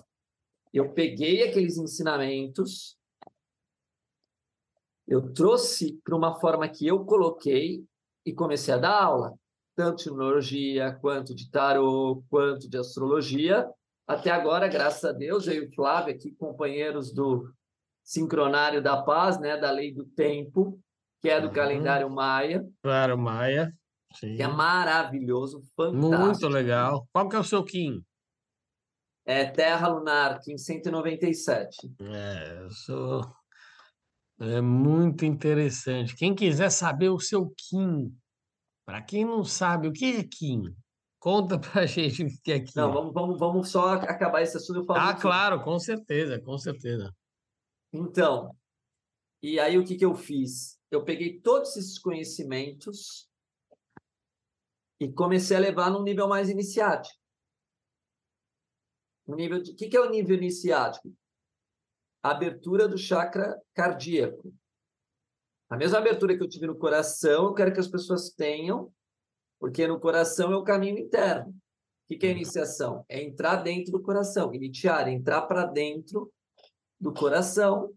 Eu peguei aqueles ensinamentos, eu trouxe para uma forma que eu coloquei e comecei a dar aula, tanto de numerologia, quanto de tarô, quanto de astrologia, até agora, graças a Deus, eu e o Flávio aqui, companheiros do Sincronário da Paz, né, da Lei do Tempo, que é do Uhum. calendário Maia, Claro, Maia. Sim. que é maravilhoso, Muito fantástico. legal. Qual que é o seu Kim? É Terra Lunar, Kim 197. É, eu sou... É muito interessante. Quem quiser saber o seu Kim, para quem não sabe o que é Kim, conta pra gente o que é Kim. Não, vamos, vamos, vamos só acabar esse assunto. Eu falo Ah, muito- claro, com certeza, com certeza. Então, e aí o que, que eu fiz? Eu peguei todos esses conhecimentos e comecei a levar num nível mais iniciático. Um nível de... O que, que é o nível iniciático? A abertura do chakra cardíaco. A mesma abertura que eu tive no coração, eu quero que as pessoas tenham, porque no coração é o caminho interno. O que, que é iniciação? É entrar dentro do coração. Iniciar, entrar para dentro do coração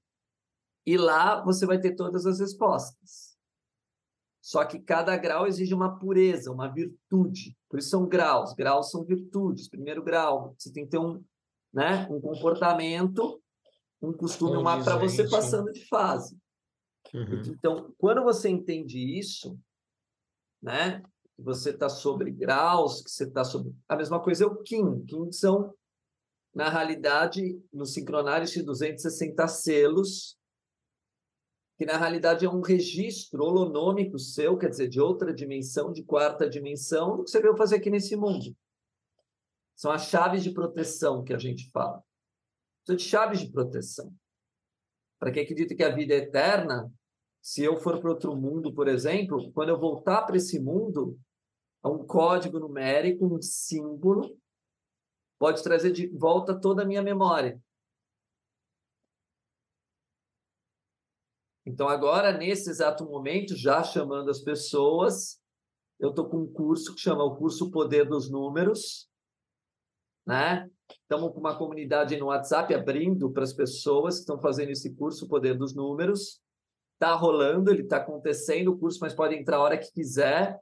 e lá você vai ter todas as respostas. Só que cada grau exige uma pureza, uma virtude. Por isso são graus. Graus são virtudes. Primeiro grau, você tem que ter um, né, um comportamento, um costume, uma para você passando de fase. Uhum. Então, quando você entende isso, né, que você está sobre graus, que você está sobre. A mesma coisa é o Kim. Kim são, na realidade, no sincronário, de 260 selos, que na realidade é um registro holonômico seu, quer dizer, de outra dimensão, de quarta dimensão, que você veio fazer aqui nesse mundo. São as chaves de proteção que a gente fala. São de chaves de proteção. Para quem acredita que a vida é eterna, se eu for para outro mundo, por exemplo, quando eu voltar para esse mundo, é um código numérico, um símbolo, pode trazer de volta toda a minha memória. Então, agora, nesse exato momento, já chamando as pessoas, eu estou com um curso que chama o curso Poder dos Números, né? Estamos com uma comunidade no WhatsApp abrindo para as pessoas que estão fazendo esse curso Poder dos Números. Está rolando, ele está acontecendo o curso, mas pode entrar a hora que quiser.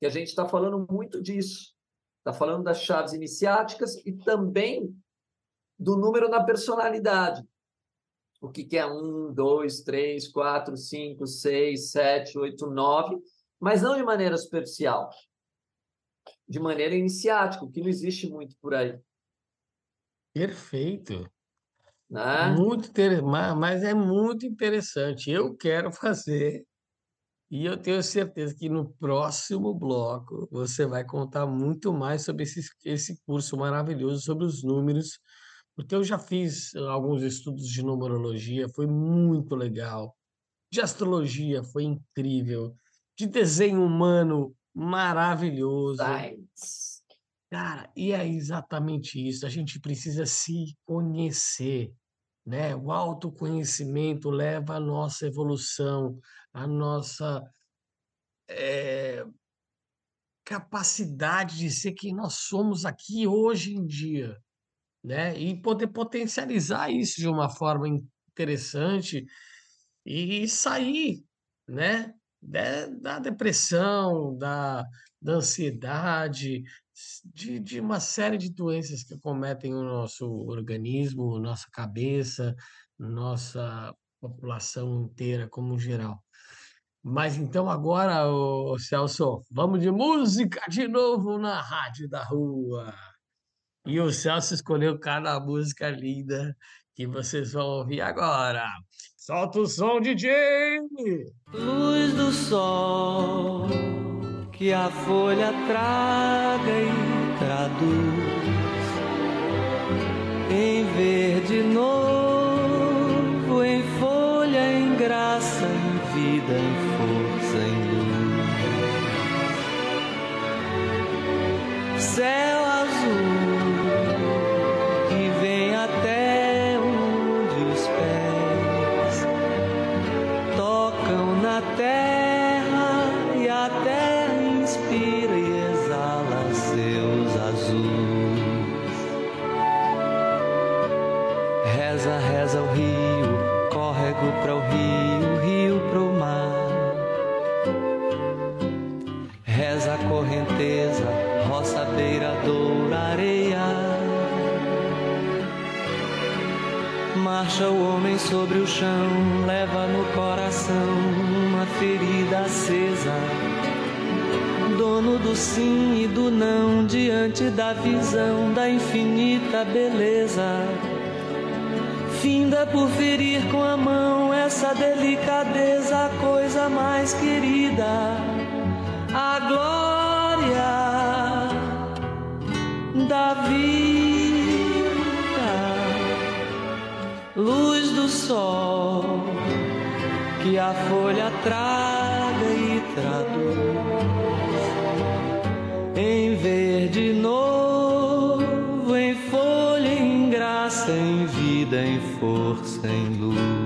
E a gente está falando muito disso. Está falando das chaves iniciáticas e também do número na personalidade. O que, que é um, dois, três, quatro, cinco, seis, sete, oito, nove, mas não de maneira superficial, de maneira iniciática, o que não existe muito por aí. Perfeito. Né? Muito mas é muito interessante. Eu quero fazer e eu tenho certeza que no próximo bloco você vai contar muito mais sobre esse, esse curso maravilhoso sobre os números, porque eu já fiz alguns estudos de numerologia, foi muito legal. De astrologia foi incrível. De desenho humano maravilhoso. Science. Cara, e é exatamente isso. A gente precisa se conhecer, né? O autoconhecimento leva à nossa evolução, à nossa eh, capacidade de ser quem nós somos aqui hoje em dia, né? E poder potencializar isso de uma forma interessante e sair, né? Da depressão, da, da ansiedade, de, de uma série de doenças que acometem o nosso organismo, nossa cabeça, nossa população inteira como geral. Mas então agora, ô, Celso, vamos de música de novo na Rádio da Rua. E o Celso escolheu cada música linda que vocês vão ouvir agora. Solta o som, DJ! Luz do sol que a folha traga e traduz em verde novo, em folha, em graça, em vida, em força, em luz. Céu marcha o homem sobre o chão, leva no coração uma ferida acesa. Dono do sim e do não, diante da visão da infinita beleza. Finda por ferir com a mão essa delicadeza, a coisa mais querida, a glória da vida luz do sol que a folha traga e traduz em verde novo, em folha, em graça, em vida, em força, em luz.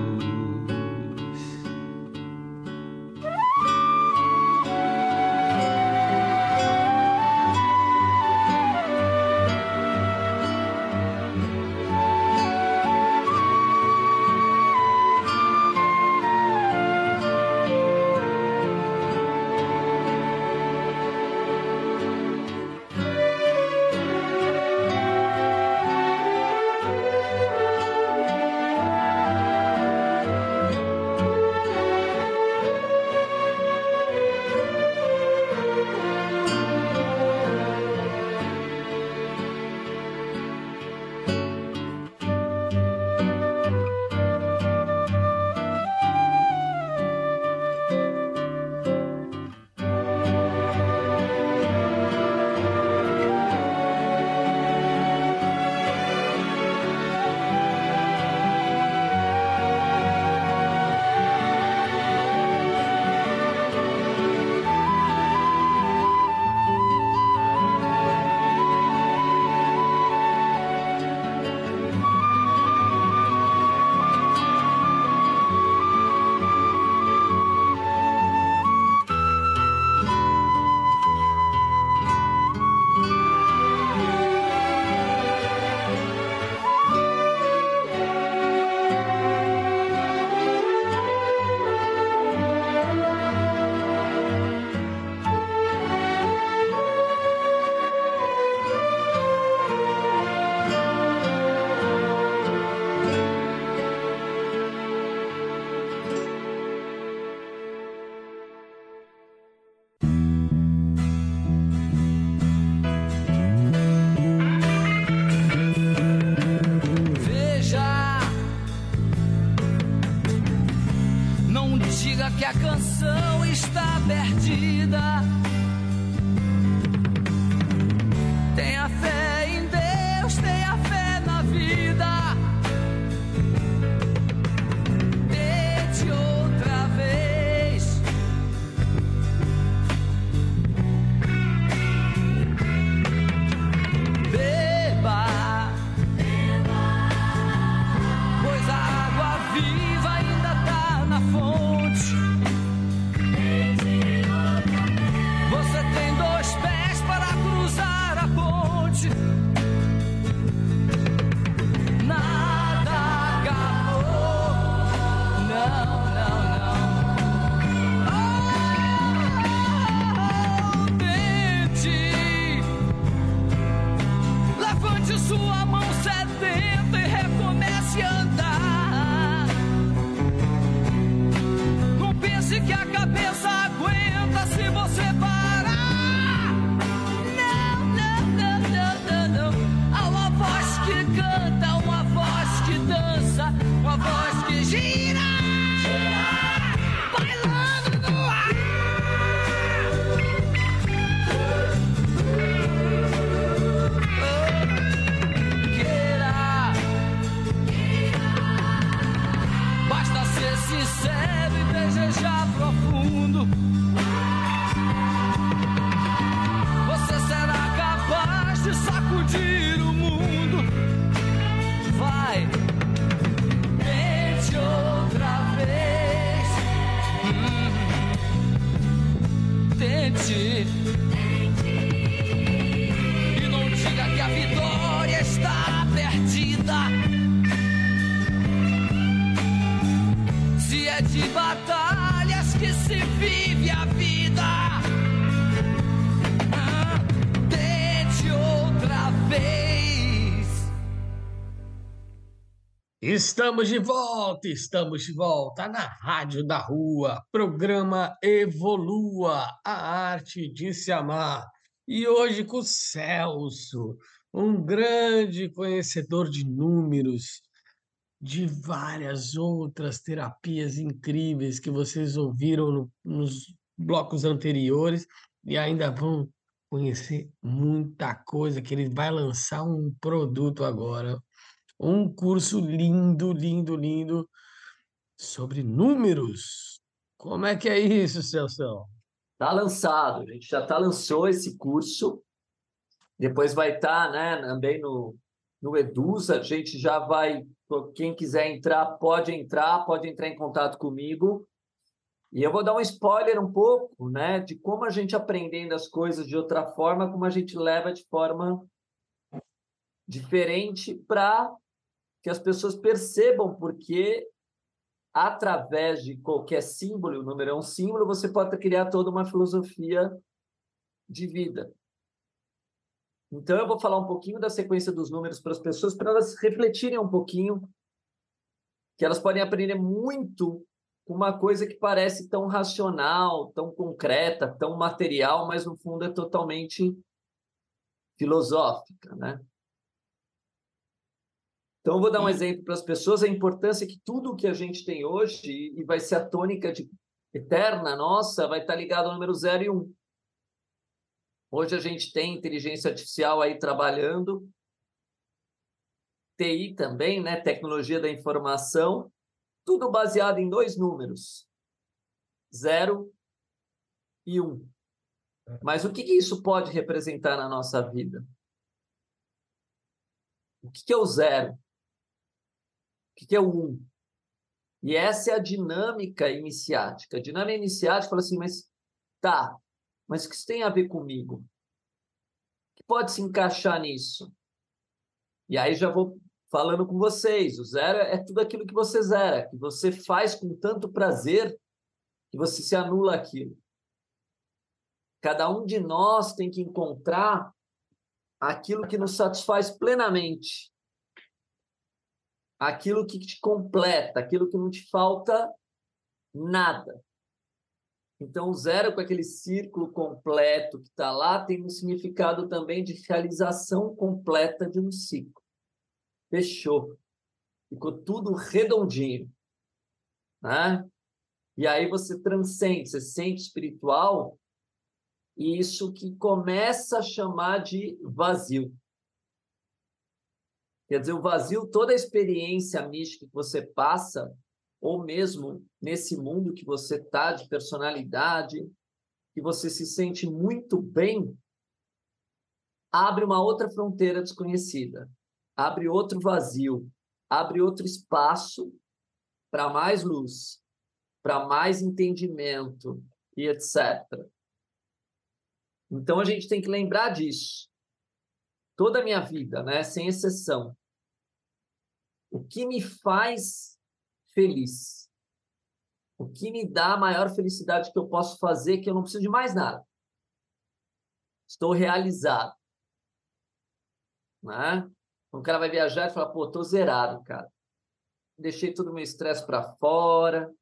Estamos de volta, estamos de volta na Rádio da Rua, programa Evolua, a arte de se amar. E hoje com o Celso, um grande conhecedor de números, de várias outras terapias incríveis que vocês ouviram no- nos blocos anteriores e ainda vão conhecer muita coisa, que ele vai lançar um produto agora, um curso lindo, lindo, lindo sobre números. Como é que é isso, Celso? Está lançado, a gente já tá, lançou esse curso. Depois vai estar né, também no, no Eduz, a gente já vai. Quem quiser entrar, pode entrar, pode entrar em contato comigo. E eu vou dar um spoiler um pouco, né, de como a gente aprendendo as coisas de outra forma, como a gente leva de forma diferente para que as pessoas percebam porque através de qualquer símbolo, o número é um símbolo, você pode criar toda uma filosofia de vida. Então, eu vou falar um pouquinho da sequência dos números para as pessoas, para elas refletirem um pouquinho, que elas podem aprender muito com uma coisa que parece tão racional, tão concreta, tão material, mas no fundo é totalmente filosófica, né? Então, eu vou dar um exemplo para as pessoas, a importância que tudo que a gente tem hoje, e vai ser a tônica de, eterna nossa, vai estar ligado ao número 0 e 1. Um. Hoje a gente tem inteligência artificial aí trabalhando, TI também, né? tecnologia da informação, tudo baseado em dois números, 0 e 1. Um. Mas o que, que isso pode representar na nossa vida? O que, que é o zero? O que, é o um? E essa é a dinâmica iniciática. A dinâmica iniciática fala assim, mas tá, mas o que isso tem a ver comigo? O que pode se encaixar nisso? E aí já vou falando com vocês. O zero é tudo aquilo que você zera, que você faz com tanto prazer que você se anula aquilo. Cada um de nós tem que encontrar aquilo que nos satisfaz plenamente aquilo que te completa, aquilo que não te falta nada. Então, o zero com aquele círculo completo que está lá tem um significado também de realização completa de um ciclo. Fechou. Ficou tudo redondinho. Né? E aí você transcende, você sente espiritual, e isso que começa a chamar de vazio. Quer dizer, o vazio, toda a experiência mística que você passa, ou mesmo nesse mundo que você está de personalidade, que você se sente muito bem, abre uma outra fronteira desconhecida, abre outro vazio, abre outro espaço para mais luz, para mais entendimento e etc. Então a gente tem que lembrar disso toda a minha vida, né, sem exceção. O que me faz feliz? O que me dá a maior felicidade que eu posso fazer, que eu não preciso de mais nada? Estou realizado. Né? O cara vai viajar e fala, pô, tô zerado, cara. Deixei todo o meu estresse para fora,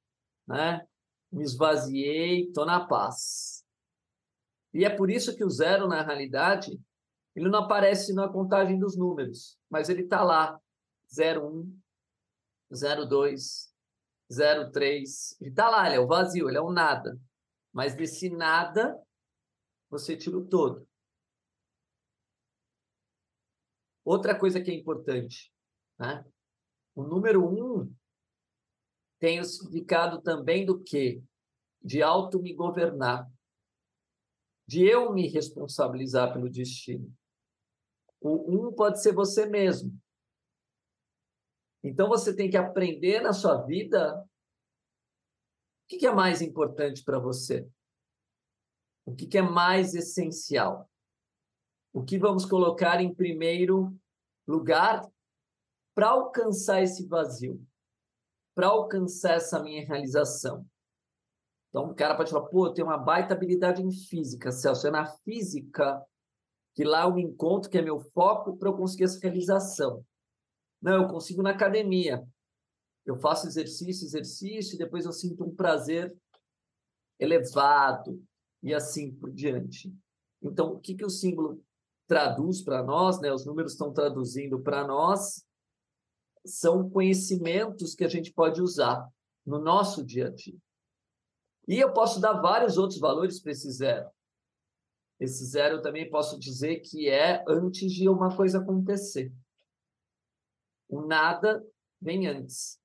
né? Me esvaziei, tô na paz. E é por isso que o zero, na realidade, ele não aparece na contagem dos números, mas ele está lá, 01, 02, 03. Ele está lá, ele é o vazio, ele é o nada. Mas desse nada, você tira o todo. Outra coisa que é importante, né? o número 1 tem o significado também do quê? De auto me governar, de eu me responsabilizar pelo destino. O um pode ser você mesmo. Então você tem que aprender na sua vida o que é mais importante para você. O que é mais essencial. O que vamos colocar em primeiro lugar para alcançar esse vazio, para alcançar essa minha realização. Então, o cara pode falar, pô, eu tenho uma baita habilidade em física, Celso. É na física que lá eu encontro, que é meu foco, para eu conseguir essa realização. Não, eu consigo na academia. Eu faço exercício, exercício, e depois eu sinto um prazer elevado e assim por diante. Então, o que, que o símbolo traduz para nós, né? Os números estão traduzindo para nós são conhecimentos que a gente pode usar no nosso dia a dia. E eu posso dar vários outros valores para esse zero. Esse zero eu também posso dizer que é antes de uma coisa acontecer. O nada vem antes.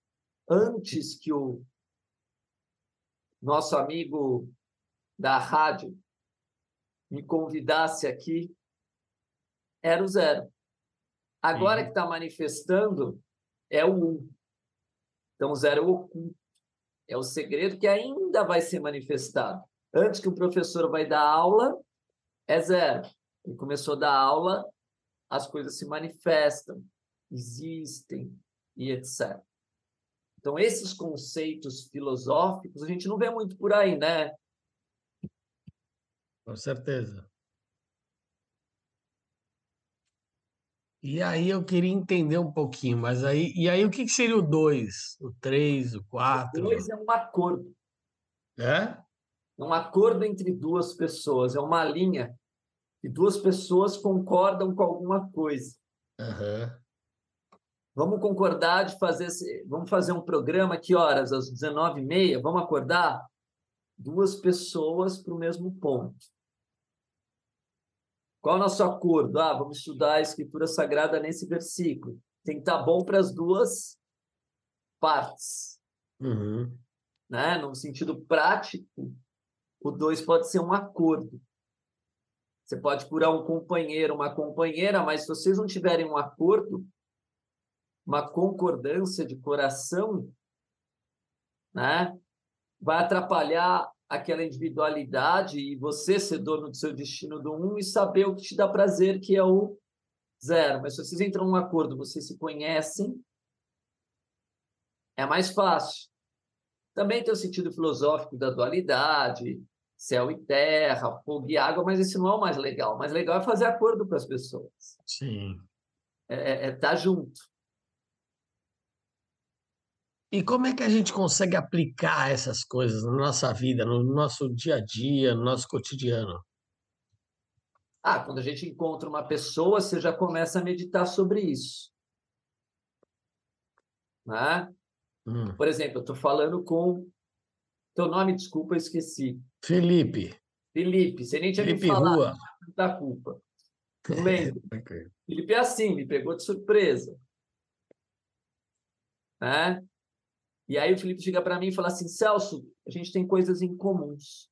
Antes que o nosso amigo da rádio me convidasse aqui, era o zero. Agora Sim. que está manifestando, é o um. Então, o zero é o oculto. É o segredo que ainda vai ser manifestado. Antes que o professor vai dar aula, é zero. Ele começou a dar aula, as coisas se manifestam, existem e etc. Então, esses conceitos filosóficos a gente não vê muito por aí, né? Com certeza. E aí eu queria entender um pouquinho, mas aí, e aí o que, que seria o 2, o 3, o 4? O 2 é um acordo. É? É um acordo entre duas pessoas, é uma linha que duas pessoas concordam com alguma coisa. Uhum. Vamos concordar de fazer vamos fazer um programa que horas às 19h30, vamos acordar duas pessoas para o mesmo ponto. Qual é o nosso acordo? Ah, vamos estudar a Escritura Sagrada nesse versículo. Tem que estar bom para as duas partes. Uhum. Né? No sentido prático, o dois pode ser um acordo. Você pode curar um companheiro, uma companheira, mas se vocês não tiverem um acordo, uma concordância de coração, né? vai atrapalhar aquela individualidade e você ser dono do seu destino do um e saber o que te dá prazer, que é o zero. Mas se vocês entram num acordo, vocês se conhecem, é mais fácil. Também tem o sentido filosófico da dualidade, céu e terra, fogo e água, mas esse não é o mais legal. O mais legal é fazer acordo para as pessoas. Sim. É estar é, é tá junto. E como é que a gente consegue aplicar essas coisas na nossa vida, no nosso dia a dia, no nosso cotidiano? Ah, quando a gente encontra uma pessoa, você já começa a meditar sobre isso. Né? Hum. Por exemplo, eu estou falando com. Teu nome, desculpa, eu esqueci. Felipe. Felipe, você nem tinha Felipe me falado Rua. da culpa. Não lembro. Felipe é assim, me pegou de surpresa. Né? E aí o Felipe chega para mim e fala assim: Celso, a gente tem coisas em comuns.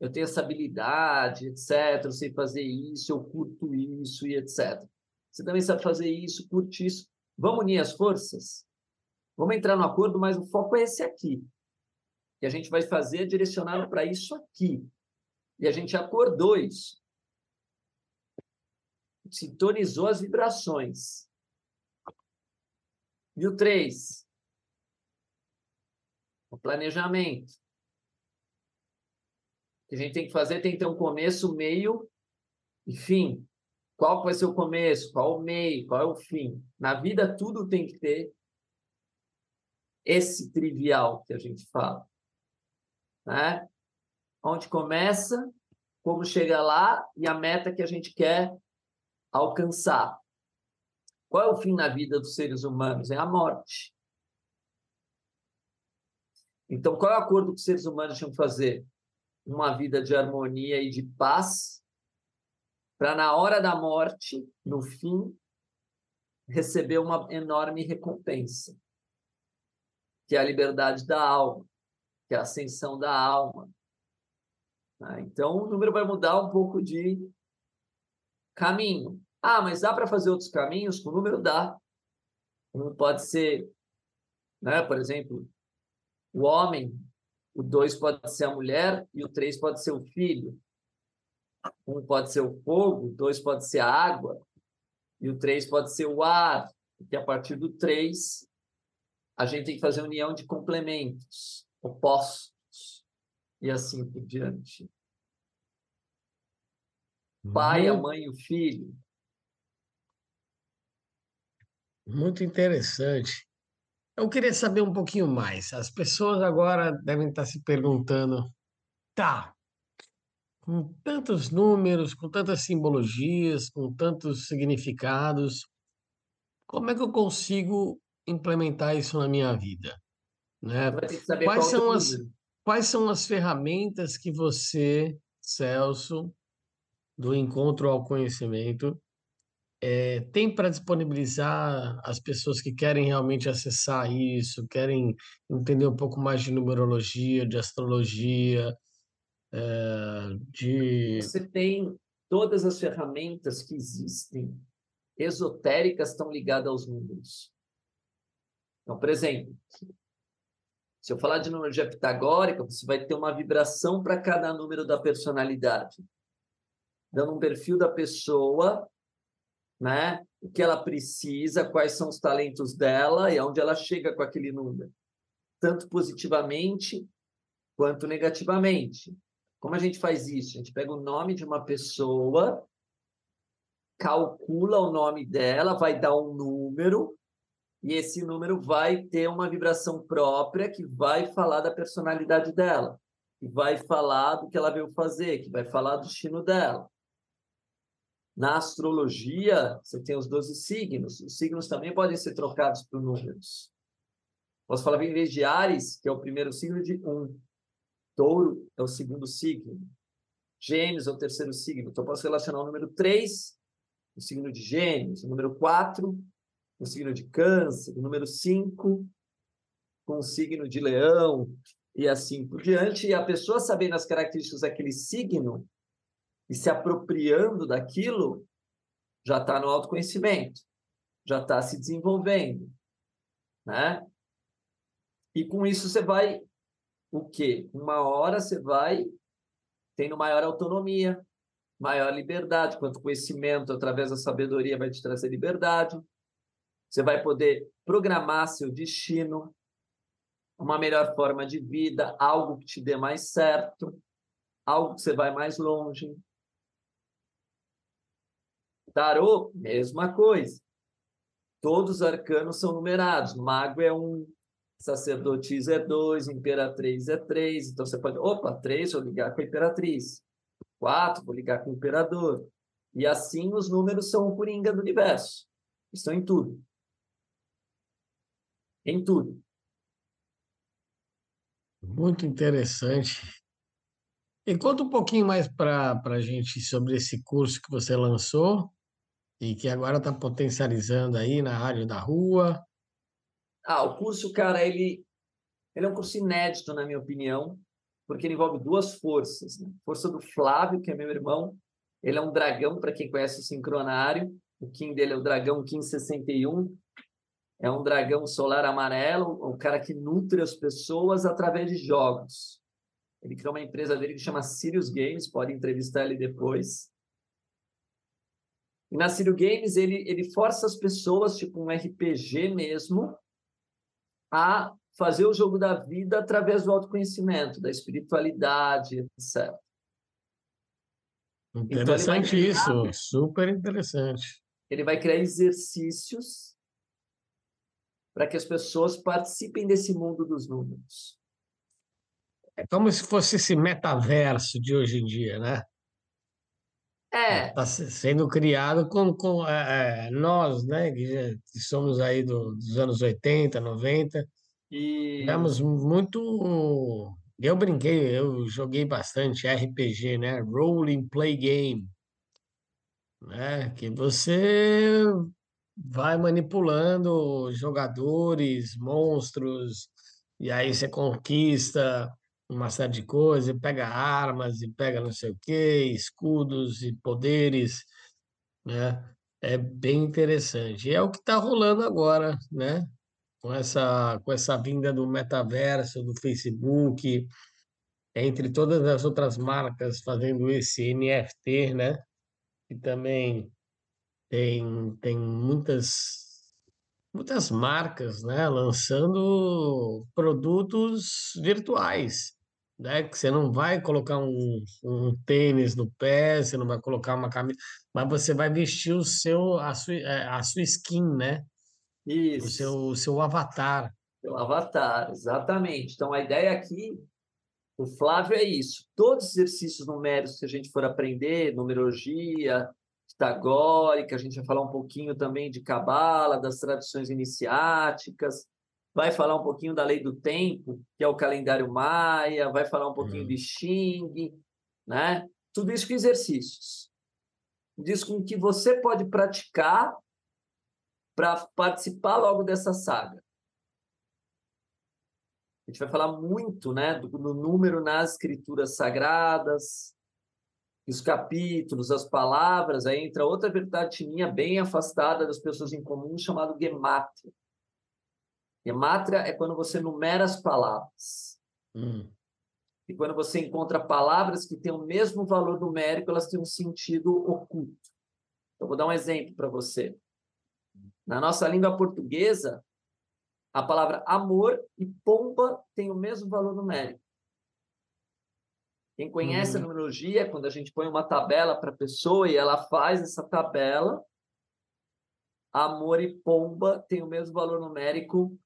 Eu tenho essa habilidade, etc. Eu sei fazer isso, eu curto isso e etc. Você também sabe fazer isso, curte isso. Vamos unir as forças? Vamos entrar no acordo, mas o foco é esse aqui. Que a gente vai fazer direcionado para isso aqui. E a gente acordou isso. Sintonizou as vibrações. E o três, o planejamento. O que a gente tem que fazer tem que ter um começo, meio e fim. Qual vai ser o começo? Qual o meio? Qual é o fim? Na vida, tudo tem que ter esse trivial que a gente fala. Né? Onde começa, como chega lá e a meta que a gente quer alcançar. Qual é o fim na vida dos seres humanos? É a morte. Então, qual é o acordo que os seres humanos tinham que fazer? Uma vida de harmonia e de paz, para na hora da morte, no fim, receber uma enorme recompensa, que é a liberdade da alma, que é a ascensão da alma. Tá? Então, o número vai mudar um pouco de caminho. Ah, mas dá para fazer outros caminhos? Com o número dá. Não pode ser, né? por exemplo, o homem, o dois pode ser a mulher e o três pode ser o filho. Um pode ser o fogo, dois pode ser a água e o três pode ser o ar. Porque a partir do três a gente tem que fazer união de complementos opostos e assim por diante. Pai, a mãe e o filho. Muito interessante. Eu queria saber um pouquinho mais. As pessoas agora devem estar se perguntando, tá, com tantos números, com tantas simbologias, com tantos significados, como é que eu consigo implementar isso na minha vida? Né? Quais é são as, quais são as ferramentas que você, Celso, do Encontro ao Conhecimento, eh, tem para disponibilizar as pessoas que querem realmente acessar isso, querem entender um pouco mais de numerologia, de astrologia, eh, de Você tem todas as ferramentas que existem, esotéricas, estão ligadas aos números. Então, por exemplo, se eu falar de numerologia pitagórica, você vai ter uma vibração para cada número da personalidade, dando um perfil da pessoa, né? O que ela precisa, quais são os talentos dela e aonde ela chega com aquele número, tanto positivamente quanto negativamente. Como a gente faz isso? A gente pega o nome de uma pessoa, calcula o nome dela, vai dar um número, e esse número vai ter uma vibração própria que vai falar da personalidade dela, que vai falar do que ela veio fazer, que vai falar do destino dela. Na astrologia, você tem os 12 signos. Os signos também podem ser trocados por números. Posso falar em vez de Ares, que é o primeiro signo de um. Touro é o segundo signo. Gêmeos é o terceiro signo. Então, eu posso relacionar o número 3, o signo de Gêmeos, o número 4, o signo de Câncer, número 5, com o signo de Leão, e assim por diante. E a pessoa sabendo as características daquele signo e se apropriando daquilo, já está no autoconhecimento, já está se desenvolvendo, né? E com isso você vai o quê? Uma hora você vai tendo maior autonomia, maior liberdade, quanto conhecimento através da sabedoria vai te trazer liberdade. Você vai poder programar seu destino, uma melhor forma de vida, algo que te dê mais certo, algo que você vai mais longe. Tarô, mesma coisa. Todos os arcanos são numerados. Mago é um, sacerdotisa é dois, imperatriz é três. Então você pode, opa, três, vou ligar com a imperatriz. Quatro, vou ligar com o imperador. E assim os números são o coringa do universo. Estão em tudo. Em tudo. Muito interessante. E conta um pouquinho mais para a gente sobre esse curso que você lançou e que agora está potencializando aí na Rádio da Rua. Ah, o curso, cara, ele, ele é um curso inédito, na minha opinião, porque ele envolve duas forças. Né? Força do Flávio, que é meu irmão, ele é um dragão, para quem conhece o sincronário. O Kim dele é o dragão Kim 61. É um dragão solar amarelo, o cara que nutre as pessoas através de jogos. Ele criou uma empresa dele que chama Sirius Games, pode entrevistar ele depois. E na Sirius Games, ele, ele força as pessoas, tipo um RPG mesmo, a fazer o jogo da vida através do autoconhecimento, da espiritualidade, etc. Então, Interessante criar- isso, super interessante. Ele vai criar exercícios para que as pessoas participem desse mundo dos números. É como se fosse esse metaverso de hoje em dia, né? É, Está sendo criado com, com é, é, nós, né, que, somos aí do- dos anos 80, 90, e tivemos muito. Eu brinquei, eu joguei bastante RPG, né? Role and Play Game, né? Que você vai manipulando jogadores, monstros, e aí você conquista uma série de coisas, e pega armas, e pega não sei o quê, escudos e poderes, né? É bem interessante. E é o que está rolando agora, né? Com essa, com essa vinda do metaverso, do Facebook, entre todas as outras marcas fazendo esse NFT, né? E também tem, tem muitas muitas marcas, né, lançando produtos virtuais, né, que você não vai colocar um, um tênis no pé, você não vai colocar uma camisa, mas você vai vestir o seu a sua, eh, a sua skin, né? O Isso. seu, o seu avatar. Pelo avatar, exatamente. Então, a ideia aqui, o Flávio é isso. Todos os exercícios numéricos que a gente for aprender, numerologia, pitagórica, a gente vai falar um pouquinho também de cabala, das tradições iniciáticas, vai falar um pouquinho da lei do tempo, que é o calendário maia, vai falar um pouquinho Uhum. de Xing, né? Tudo isso com exercícios. Diz com que você pode praticar para participar logo dessa saga. A gente vai falar muito né, do, do número nas escrituras sagradas, os capítulos, as palavras, aí entra outra verdade minha bem afastada das pessoas em comum, chamado gemátria. Gemátria é quando você numera as palavras. Hum. E quando você encontra palavras que têm o mesmo valor numérico, elas têm um sentido oculto. Eu vou dar um exemplo para você. Na nossa língua portuguesa, a palavra amor e pomba têm o mesmo valor numérico. Quem conhece a Uhum. numerologia, quando a gente põe uma tabela para a pessoa e ela faz essa tabela, amor e pomba têm o mesmo valor numérico,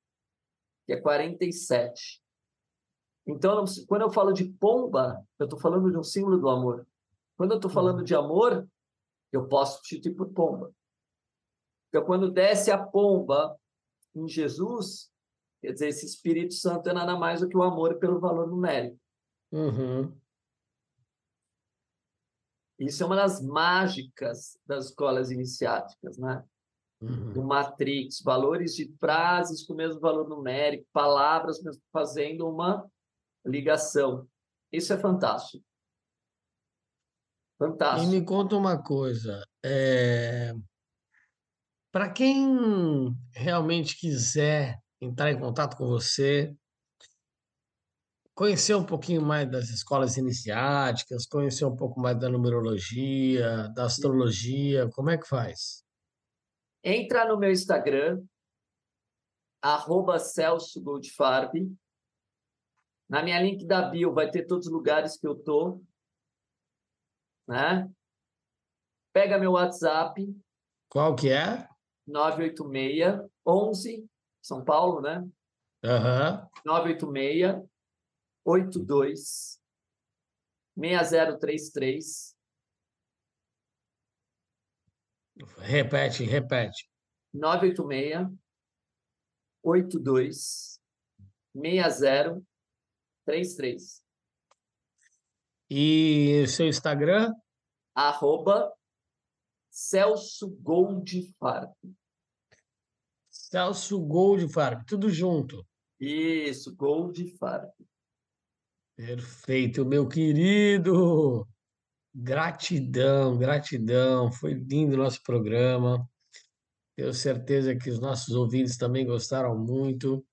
que é 47. Então, quando eu falo de pomba, eu estou falando de um símbolo do amor. Quando eu estou falando de amor, eu posso substituir por pomba. Então, quando desce a pomba em Jesus, quer dizer, esse Espírito Santo é nada mais do que o amor pelo valor numérico. Uhum. Isso é uma das mágicas das escolas iniciáticas, né? Uhum. Do Matrix, valores de frases com o mesmo valor numérico, palavras fazendo uma ligação. Isso é fantástico. E Fantástico. me conta uma coisa, é... para quem realmente quiser entrar em contato com você, conhecer um pouquinho mais das escolas iniciáticas, conhecer um pouco mais da numerologia, da astrologia, como é que faz? Entra no meu Instagram, arroba Celso Goldfarb. Na minha link da bio vai ter todos os lugares que eu tô. Né? Pega meu WhatsApp, Qual que é? 986 11, São Paulo, né? Aham. 986 82 6033 Repete, repete. 986 82 6033 E o seu Instagram? arroba Celso Goldfarb. Celso Goldfarb, tudo junto. Isso, Goldfarb. Perfeito, meu querido. Gratidão, gratidão. Foi lindo o nosso programa. Tenho certeza que os nossos ouvintes também gostaram muito.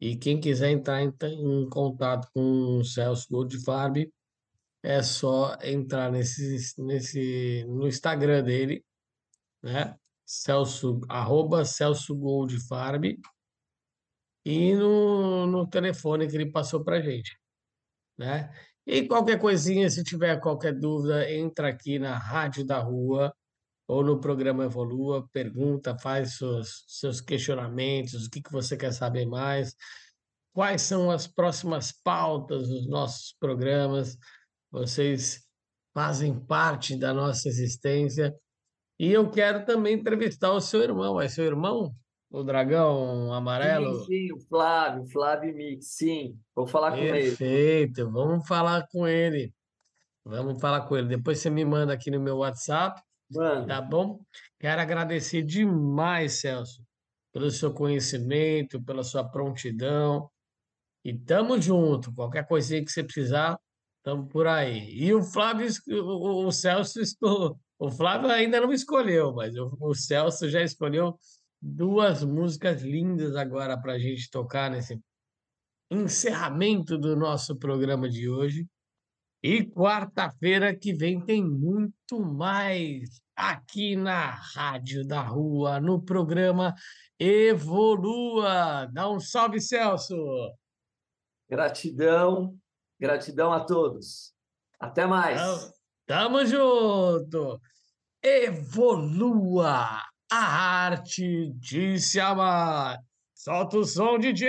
E quem quiser entrar em, em contato com o Celso Goldfarb, é só entrar nesse, nesse, no Instagram dele, né? Celso, arroba Celso Goldfarb, e no, no telefone que ele passou para gente, né? E qualquer coisinha, se tiver qualquer dúvida, entra aqui na Rádio da Rua ou no programa Evolua, pergunta, faz seus, seus questionamentos, o que, que você quer saber mais, quais são as próximas pautas dos nossos programas. Vocês fazem parte da nossa existência. E eu quero também entrevistar o seu irmão. É seu irmão? O dragão amarelo? Sim, sim, o Flávio, Flávio Mix, sim. Vou falar com ele. Perfeito, vamos falar com ele. Vamos falar com ele. Depois você me manda aqui no meu WhatsApp, Mano, tá bom? Quero agradecer demais, Celso, pelo seu conhecimento, pela sua prontidão. E tamo junto. Qualquer coisinha que você precisar, tamo por aí. E o Flávio, o, o Celso, o Flávio ainda não escolheu, mas o, o Celso já escolheu duas músicas lindas agora para a gente tocar nesse encerramento do nosso programa de hoje. E quarta-feira que vem tem muito mais aqui na Rádio da Rua, no programa Evolua. Dá um salve, Celso! gratidão, gratidão a todos. Até mais. Tamo, tamo junto! Evolua! A arte de se amar. Solta o som, DJ!